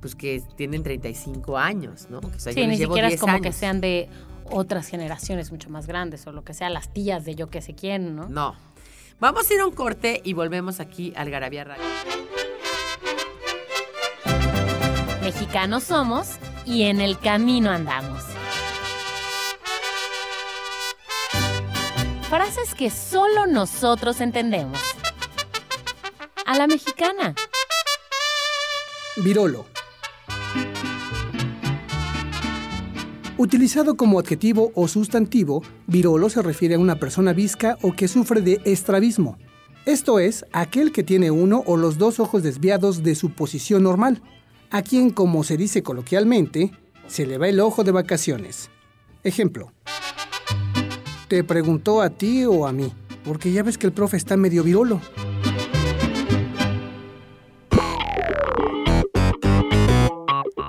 pues, que tienen 35 años, ¿no? O sea, yo Sí, ni les llevo siquiera es 10 como que años. sean de otras generaciones mucho más grandes o lo que sea, las tías de yo que sé quién, ¿no? No. Vamos a ir a un corte y volvemos aquí al Garabía Radio. Mexicanos somos y en el camino andamos. Frases que solo nosotros entendemos. A la mexicana. Virolo. Utilizado como adjetivo o sustantivo, virolo se refiere a una persona visca o que sufre de estrabismo. Esto es, aquel que tiene uno o los dos ojos desviados de su posición normal, a quien, como se dice coloquialmente, se le va el ojo de vacaciones. Ejemplo. Te preguntó a ti o a mí, porque ya ves que el profe está medio virolo.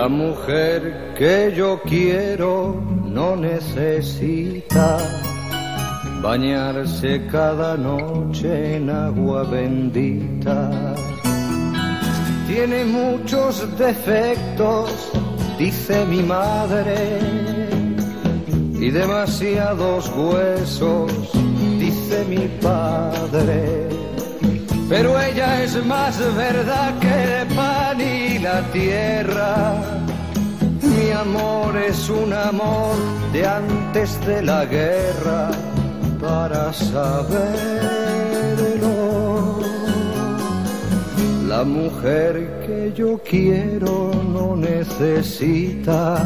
La mujer que yo quiero no necesita bañarse cada noche en agua bendita. Tiene muchos defectos, dice mi madre, y demasiados huesos, dice mi padre. Pero ella es más verdad que el pan y la tierra. Mi amor es un amor de antes de la guerra para saberlo. La mujer que yo quiero no necesita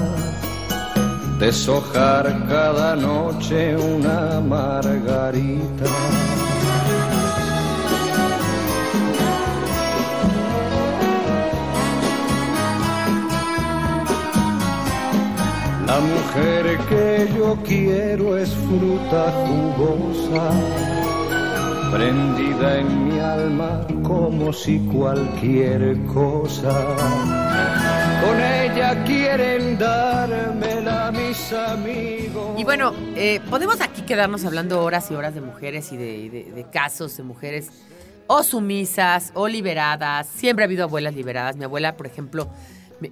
deshojar cada noche una margarita. La mujer que yo quiero es fruta jugosa, prendida en mi alma como si cualquier cosa. Con ella quieren dármela mis amigos. Y bueno, eh, podemos aquí quedarnos hablando horas y horas de mujeres y de, casos de mujeres o sumisas o liberadas. Siempre ha habido abuelas liberadas. Mi abuela, por ejemplo,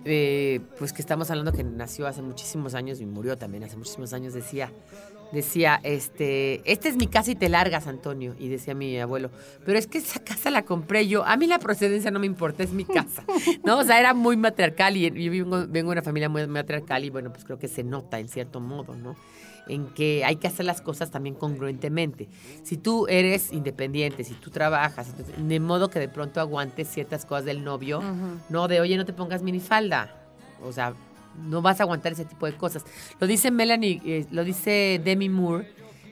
eh, pues que estamos hablando que nació hace muchísimos años y murió también hace muchísimos años, decía, decía, este, esta es mi casa y te largas, Antonio. Y decía mi abuelo, pero es que esa casa la compré yo. A mí la procedencia no me importa, es mi casa. ¿No? O sea, era muy matriarcal y yo vengo, vengo de una familia muy matriarcal y bueno, pues creo que se nota en cierto modo, ¿no? En que hay que hacer las cosas también congruentemente. Si tú eres independiente, si tú trabajas, entonces, de modo que de pronto aguantes ciertas cosas del novio, no de, oye, no te pongas minifalda. O sea, no vas a aguantar ese tipo de cosas. Lo dice Melanie, eh, lo dice Demi Moore,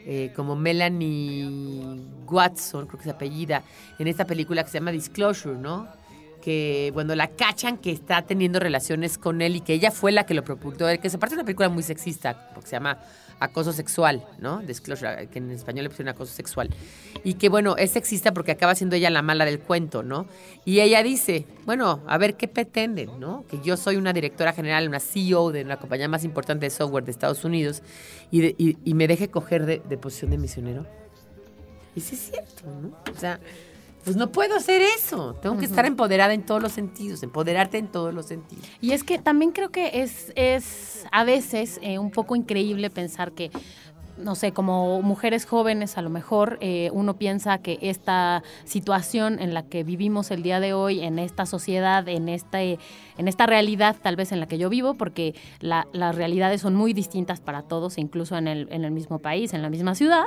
eh, como Melanie Watson, creo que se apellida, en esta película que se llama Disclosure, ¿no? Que, bueno, la cachan que está teniendo relaciones con él y que ella fue la que lo propulsó, que se parte de una película muy sexista, porque se llama Acoso Sexual, ¿no? Disclosure, que en español le pusieron acoso sexual. Y que, bueno, es sexista porque acaba siendo ella la mala del cuento, ¿no? Y ella dice, bueno, a ver qué pretenden, ¿no? Que yo soy una directora general, una CEO de la compañía más importante de software de Estados Unidos y, de- y- y me deje coger de, de posición de misionero. Y sí es cierto, ¿no? O sea, pues no puedo hacer eso. Tengo que estar empoderada en todos los sentidos, empoderarte en todos los sentidos. Y es que también creo que es, es a veces eh, un poco increíble pensar que, no sé, como mujeres jóvenes a lo mejor eh, uno piensa que esta situación en la que vivimos el día de hoy, en esta sociedad, en, este, en esta realidad tal vez en la que yo vivo, porque la- las realidades son muy distintas para todos, incluso en el, en el mismo país, en la misma ciudad,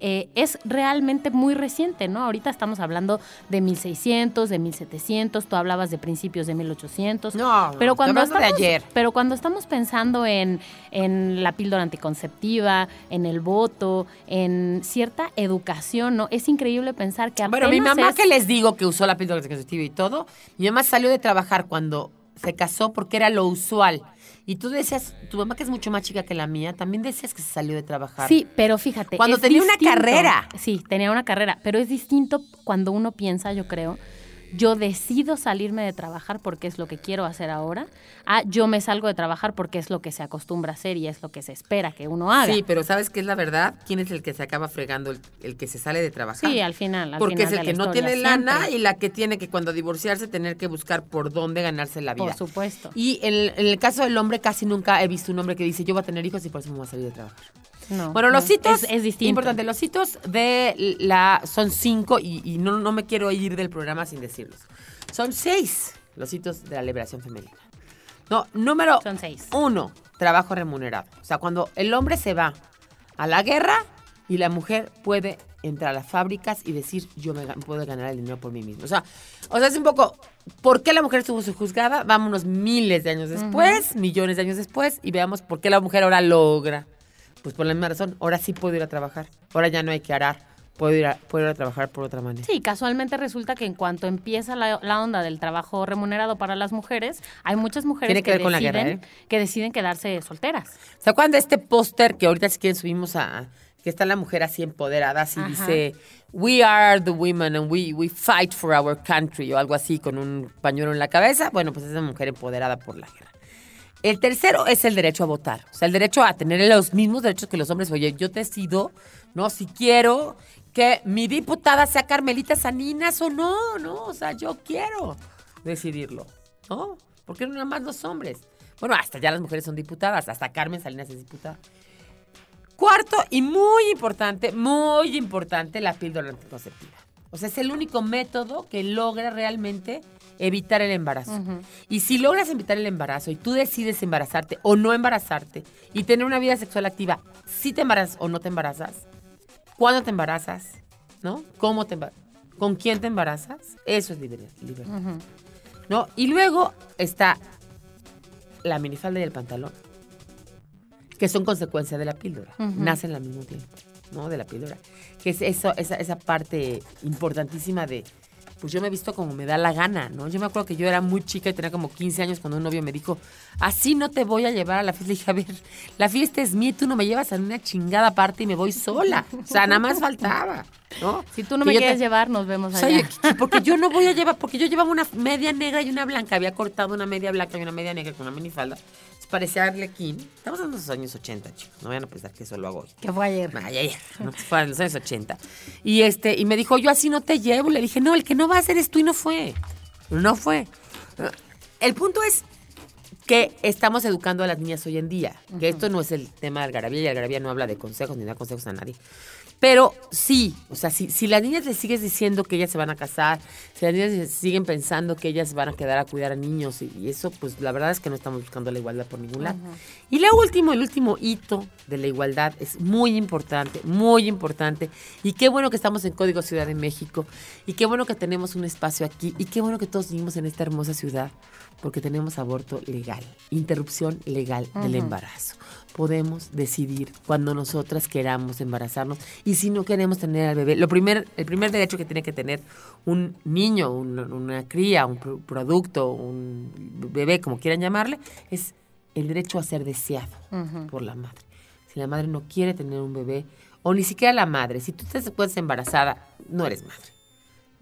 eh, es realmente muy reciente, ¿no? Ahorita estamos hablando de 1600, de 1700, tú hablabas de principios de 1800. No, pero cuando hablando de estamos, ayer. Pero cuando estamos pensando en, en la píldora anticonceptiva, en el voto, en cierta educación, ¿no? Es increíble pensar que Bueno, mi mamá es- que les digo que usó la píldora anticonceptiva y todo, mi mamá salió de trabajar cuando se casó porque era lo usual. Y tú decías, tu mamá que es mucho más chica que la mía, también decías que se salió de trabajar. Sí, pero fíjate. Cuando tenía una carrera. Sí, tenía una carrera, pero es distinto cuando uno piensa, yo creo, yo decido salirme de trabajar porque es lo que quiero hacer ahora, a yo me salgo de trabajar porque es lo que se acostumbra a hacer y es lo que se espera que uno haga. Sí, pero ¿sabes qué es la verdad? ¿Quién es el que se acaba fregando? El, el que se sale de trabajar. Sí, al final. al Porque final es el de que no tiene lana y la que tiene que cuando divorciarse tener que buscar por dónde ganarse la vida. Por supuesto. Y en, en el caso del hombre casi nunca he visto un hombre que dice yo voy a tener hijos y por eso me voy a salir de trabajar. No, Bueno, los no, hitos, es, es distinto. importante, los hitos de la, son cinco y, y no, no me quiero ir del programa sin decirlos. Son seis los hitos de la liberación femenina. No, número Son seis. uno, trabajo remunerado. O sea, cuando el hombre se va a la guerra y la mujer puede entrar a las fábricas y decir, yo me puedo ganar el dinero por mí mismo. O sea, o sea, es un poco, ¿por qué la mujer estuvo subjuzgada? Vámonos miles de años después, millones de años después, y veamos por qué la mujer ahora logra. Pues por la misma razón, ahora sí puedo ir a trabajar. Ahora ya no hay que arar. Puedo ir a, puedo ir a trabajar por otra manera. Sí, casualmente resulta que en cuanto empieza la, la onda del trabajo remunerado para las mujeres, hay muchas mujeres que deciden, guerra, ¿eh? que deciden quedarse solteras. ¿Se acuerdan de este póster que ahorita si quieren subimos a que está la mujer así empoderada, así Ajá. dice We are the women and we, we fight for our country o algo así con un pañuelo en la cabeza? Bueno, pues es una mujer empoderada por la guerra. El tercero es el derecho a votar, o sea, el derecho a tener los mismos derechos que los hombres. Oye, yo decido, ¿no? Si quiero que mi diputada sea Carmelita Saninas o no, ¿no? O sea, yo quiero decidirlo, ¿no? ¿Por qué no nada más los hombres? Bueno, hasta ya las mujeres son diputadas, hasta Carmen Salinas es diputada. Cuarto y muy importante, muy importante, la píldora anticonceptiva. O sea, es el único método que logra realmente evitar el embarazo. Y si logras evitar el embarazo y tú decides embarazarte o no embarazarte y tener una vida sexual activa, si te embarazas o no te embarazas, cuándo te embarazas, ¿no? ¿Cómo te embarazas? ¿Con quién te embarazas? Eso es liber- libertad. ¿No? Y luego está la minifalda y el pantalón, que son consecuencia de la píldora. Nacen al mismo tiempo, ¿no? De la píldora. Que es eso, esa, esa parte importantísima de, pues yo me he visto como me da la gana, ¿no? Yo me acuerdo que yo era muy chica y tenía como 15 años cuando un novio me dijo, así no te voy a llevar a la fiesta. Le dije, a ver, la fiesta es mía y tú no me llevas a una chingada parte y me voy sola. O sea, nada más faltaba, ¿no? Si tú no Que me yo te- quieres llevar, nos vemos allá. porque yo no voy a llevar, porque yo llevaba una media negra y una blanca. Había cortado una media blanca y una media negra con una minifalda. Parecía Arlequín. Estamos en los años 80, chicos. No vayan a pensar que eso lo hago hoy. que fue ayer. Ay, ayer, no, fue en los años 80. Y, este, y me dijo, yo así no te llevo. Le dije, no, el que no va a hacer es tú y no fue. No fue. El punto es que estamos educando a las niñas hoy en día. Que esto no es el tema de Algarabía y Algarabía no habla de consejos ni da consejos a nadie. Pero sí, o sea, si, si las niñas les sigues diciendo que ellas se van a casar, si las niñas siguen pensando que ellas van a quedar a cuidar a niños y, y eso, pues la verdad es que no estamos buscando la igualdad por ningún lado. Y lo último, el último hito de la igualdad es muy importante, muy importante. Y qué bueno que estamos en Código Ciudad de México y qué bueno que tenemos un espacio aquí y qué bueno que todos vivimos en esta hermosa ciudad porque tenemos aborto legal, interrupción legal del embarazo. Podemos decidir cuando nosotras queramos embarazarnos y si no queremos tener al bebé. Lo primer, el primer derecho que tiene que tener un niño, un- una cría, un pro- producto, un bebé, como quieran llamarle, es el derecho a ser deseado por la madre. Si la madre no quiere tener un bebé, o ni siquiera la madre, si tú te puedes embarazada, no eres madre.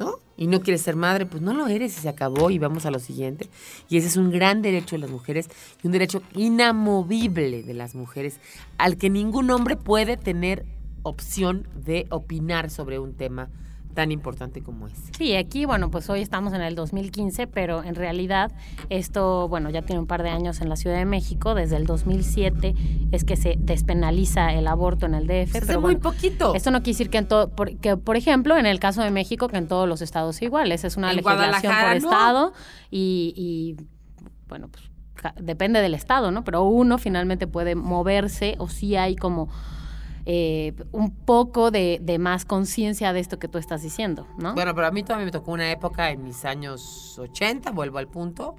¿No? Y no quieres ser madre, pues no lo eres y se acabó y vamos a lo siguiente. Y ese es un gran derecho de las mujeres y un derecho inamovible de las mujeres al que ningún hombre puede tener opción de opinar sobre un tema tan importante como ese. Sí, aquí, bueno, pues hoy estamos en el 2015, pero en realidad esto, bueno, ya tiene un par de años en la Ciudad de México. Desde el 2007 es que se despenaliza el aborto en el DF. Hace pero muy bueno, poquito. Esto no quiere decir que, en todo, por, que, por ejemplo, en el caso de México, que en todos los estados iguales. Es una En legislación por no. estado y, y, bueno, pues depende del estado, ¿no? Pero uno finalmente puede moverse o sí hay como eh, un poco de, de más conciencia de esto que tú estás diciendo, ¿no? Bueno, pero a mí también me tocó una época en mis años 80, vuelvo al punto,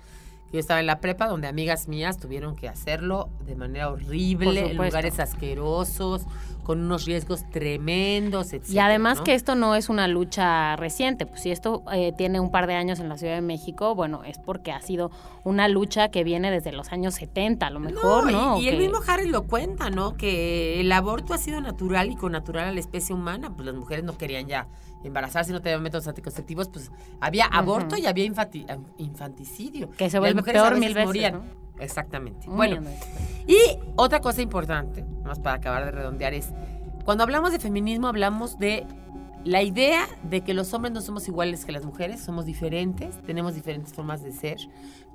yo estaba en la prepa donde amigas mías tuvieron que hacerlo de manera horrible, en lugares asquerosos, con unos riesgos tremendos, etc. Y además que esto no es una lucha reciente, pues si esto eh, tiene un par de años en la Ciudad de México, bueno, es porque ha sido una lucha que viene desde los años 70, a lo mejor, ¿no? Y, el que- mismo Harris lo cuenta, ¿no? Que el aborto ha sido natural y con natural a la especie humana. Pues las mujeres no querían ya embarazarse, no tenían métodos anticonceptivos, pues había aborto y había infanti- infanticidio. Que se vuelve peor mil veces, morían. ¿no? Exactamente. Bueno, y otra cosa importante, más para acabar de redondear, es cuando hablamos de feminismo hablamos de la idea de que los hombres no somos iguales que las mujeres, somos diferentes, tenemos diferentes formas de ser,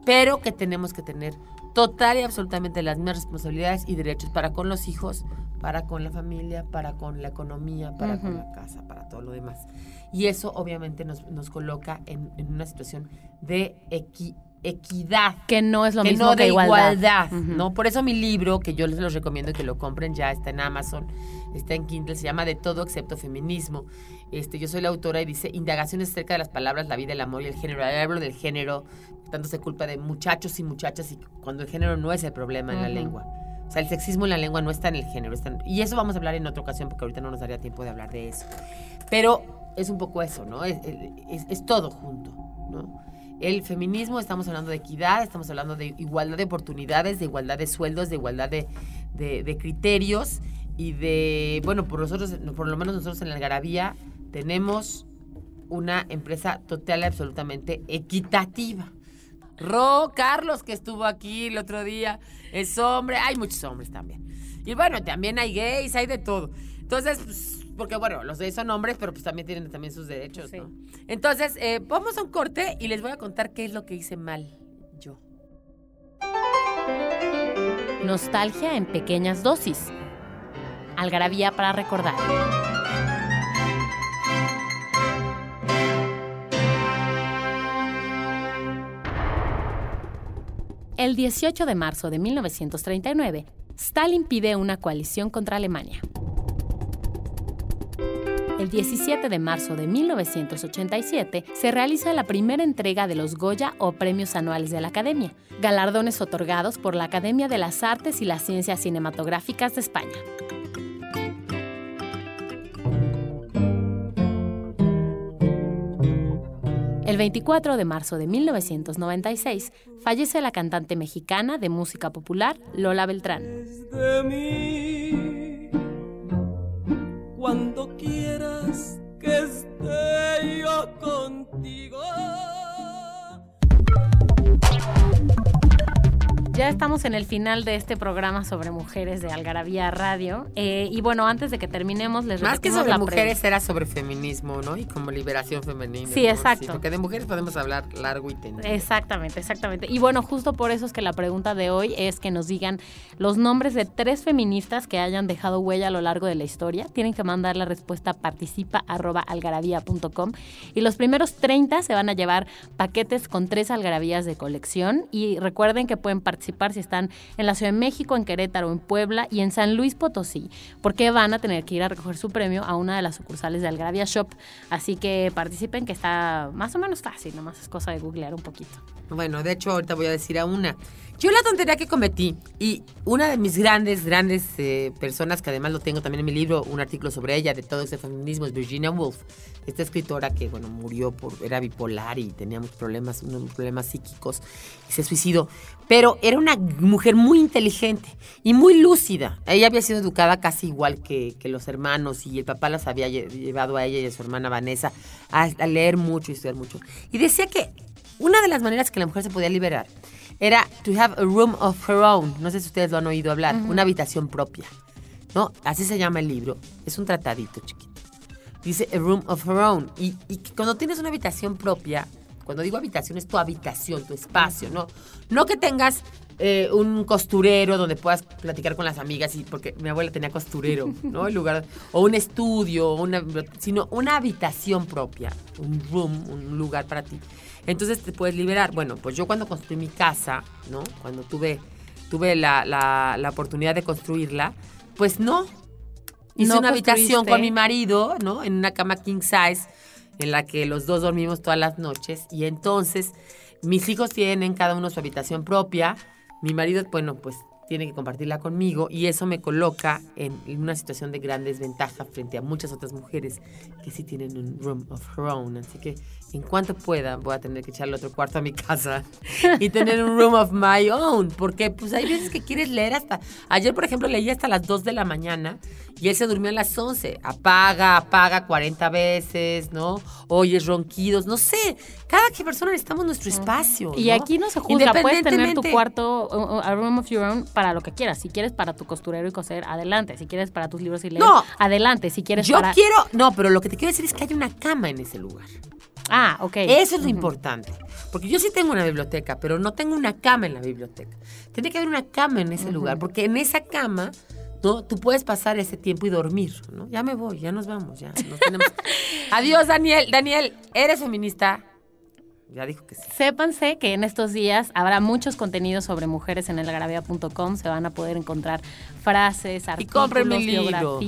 pero que tenemos que tener total y absolutamente las mismas responsabilidades y derechos para con los hijos, para con la familia, para con la economía, para con la casa, para todo lo demás. Y eso obviamente nos, nos coloca en, en una situación de equi- equidad Que no es lo que mismo no que de igualdad. igualdad, Ujú. ¿no? Por eso mi libro, que yo les los recomiendo que lo compren ya, está en Amazon, está en Kindle, se llama De todo excepto feminismo. Este, yo soy la autora y dice indagaciones acerca de las palabras, la vida, el amor y el género. Ahí Hablo del género, tanto se culpa de muchachos y muchachas y cuando el género no es el problema en la Ujú. lengua. O sea, el sexismo en la lengua no está en el género. está en- y eso vamos a hablar en otra ocasión porque ahorita no nos daría tiempo de hablar de eso. Pero es un poco eso, ¿no? Es, es- es todo junto, ¿no? El feminismo, estamos hablando de equidad, estamos hablando de igualdad de oportunidades, de igualdad de sueldos, de igualdad de, de- de criterios y de, bueno, por nosotros, por lo menos nosotros en la Algarabía tenemos una empresa total y absolutamente equitativa. Ro Carlos, que estuvo aquí el otro día, es hombre, hay muchos hombres también. Y bueno, también hay gays, hay de todo. Entonces, pues, porque bueno, los gays son hombres, pero pues también tienen también sus derechos, Sí. ¿no? Entonces, eh, vamos a un corte y les voy a contar qué es lo que hice mal yo. Nostalgia en pequeñas dosis. Algarabía para recordar. El 18 de marzo de 1939, Stalin pide una coalición contra Alemania. El 17 de marzo de 1987 se realiza la primera entrega de los Goya o Premios Anuales de la Academia, galardones otorgados por la Academia de las Artes y las Ciencias Cinematográficas de España. El 24 de marzo de 1996 fallece la cantante mexicana de música popular Lola Beltrán. de mí. Cuando quieras que esté yo contigo. Ya estamos en el final de este programa sobre mujeres de Algarabía Radio. Eh, y bueno, antes de que terminemos, les Más que sobre la mujeres era sobre feminismo, ¿no? Y como liberación femenina. Sí, ¿no? exacto. porque de mujeres podemos hablar largo y tendido. Exactamente, exactamente. Y bueno, justo por eso es que la pregunta de hoy es que nos digan los nombres de tres feministas que hayan dejado huella a lo largo de la historia. Tienen que mandar la respuesta a participa.algarabía.com y los primeros 30 se van a llevar paquetes con tres algarabías de colección. Y recuerden que pueden participar si están en la Ciudad de México, en Querétaro, en Puebla y en San Luis Potosí, porque van a tener que ir a recoger su premio a una de las sucursales de Algarabía Shop. Así que participen, que está más o menos fácil, nomás es cosa de googlear un poquito. Bueno, de hecho, ahorita voy a decir a una. Yo la tontería que cometí, y una de mis grandes, grandes eh, personas, que además lo tengo también en mi libro, un artículo sobre ella, de todo ese feminismo, es Virginia Woolf. Esta escritora que, bueno, murió por, era bipolar y tenía muchos problemas, unos problemas psíquicos, y se suicidó. Pero era una mujer muy inteligente y muy lúcida. Ella había sido educada casi igual que, que los hermanos, y el papá las había lle- llevado a ella y a su hermana Vanessa a, a leer mucho y estudiar mucho. Y decía que una de las maneras que la mujer se podía liberar era to have a room of her own. No sé si ustedes lo han oído hablar, una habitación propia. ¿No? Así se llama el libro. Es un tratadito chiquito. dice a room of her own. Y, y cuando tienes una habitación propia, cuando digo habitación es tu habitación, tu espacio, ¿no? No que tengas eh, un costurero donde puedas platicar con las amigas, y porque mi abuela tenía costurero, ¿no? El lugar, o un estudio, una, sino una habitación propia, un room, un lugar para ti. Entonces te puedes liberar. Bueno, pues yo cuando construí mi casa, ¿no? Cuando tuve, tuve la, la- la oportunidad de construirla, pues no. Hice No una habitación con mi marido, ¿no? En una cama king size, en la que los dos dormimos todas las noches. Y entonces, mis hijos tienen cada uno su habitación propia. Mi marido, bueno, pues tiene que compartirla conmigo y eso me coloca en, en una situación de gran desventaja frente a muchas otras mujeres que sí tienen un room of her own. Así que en cuanto pueda voy a tener que echarle otro cuarto a mi casa y tener un room of my own. Porque pues hay veces que quieres leer hasta... Ayer, por ejemplo, leí hasta las 2 de la mañana y él se durmió a las 11. Apaga, apaga 40 veces, ¿no? Oyes ronquidos, no sé. Cada que persona necesitamos nuestro espacio. Y ¿no? aquí no se juzga, puedes tener tu cuarto, a room of your own, para lo que quieras. Si quieres para tu costurero y coser, adelante. Si quieres para tus libros y leer, No. adelante. Si quieres Yo para... quiero, no, pero lo que te quiero decir es que hay una cama en ese lugar. Ah, ok. Eso es lo importante. Porque yo sí tengo una biblioteca, pero no tengo una cama en la biblioteca. Tiene que haber una cama en ese lugar, porque en esa cama, ¿no? Tú puedes pasar ese tiempo y dormir, ¿no? Ya me voy, ya nos vamos, ya. nos tenemos- Adiós, Daniel. Daniel, ¿eres feminista? Ya dijo que sí. Sépanse que en estos días habrá muchos contenidos sobre mujeres en elagravia.com. Se van a poder encontrar frases, artículos, libro.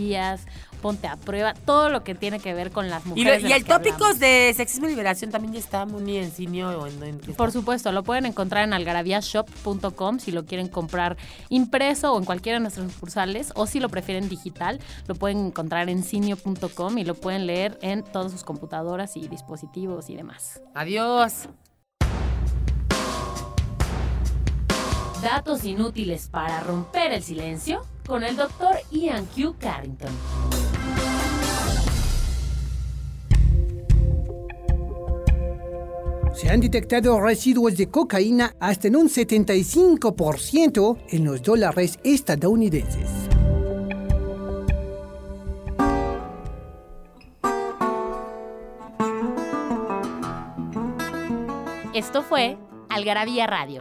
Ponte a prueba, todo lo que tiene que ver con las Y, mujeres. lo- y el tópicos hablamos. de sexismo y liberación también ya está muy en cine o en, en- Por supuesto, lo pueden encontrar en algaraviashop.com si lo quieren comprar impreso o en cualquiera de nuestras sucursales o si lo prefieren digital, lo pueden encontrar en cinio.com y lo pueden leer en todas sus computadoras y dispositivos y demás. Adiós. Datos inútiles para romper el silencio con el doctor Ian Q. Carrington. Se han detectado residuos de cocaína hasta en un 75% en los dólares estadounidenses. Esto fue Algarabía Radio.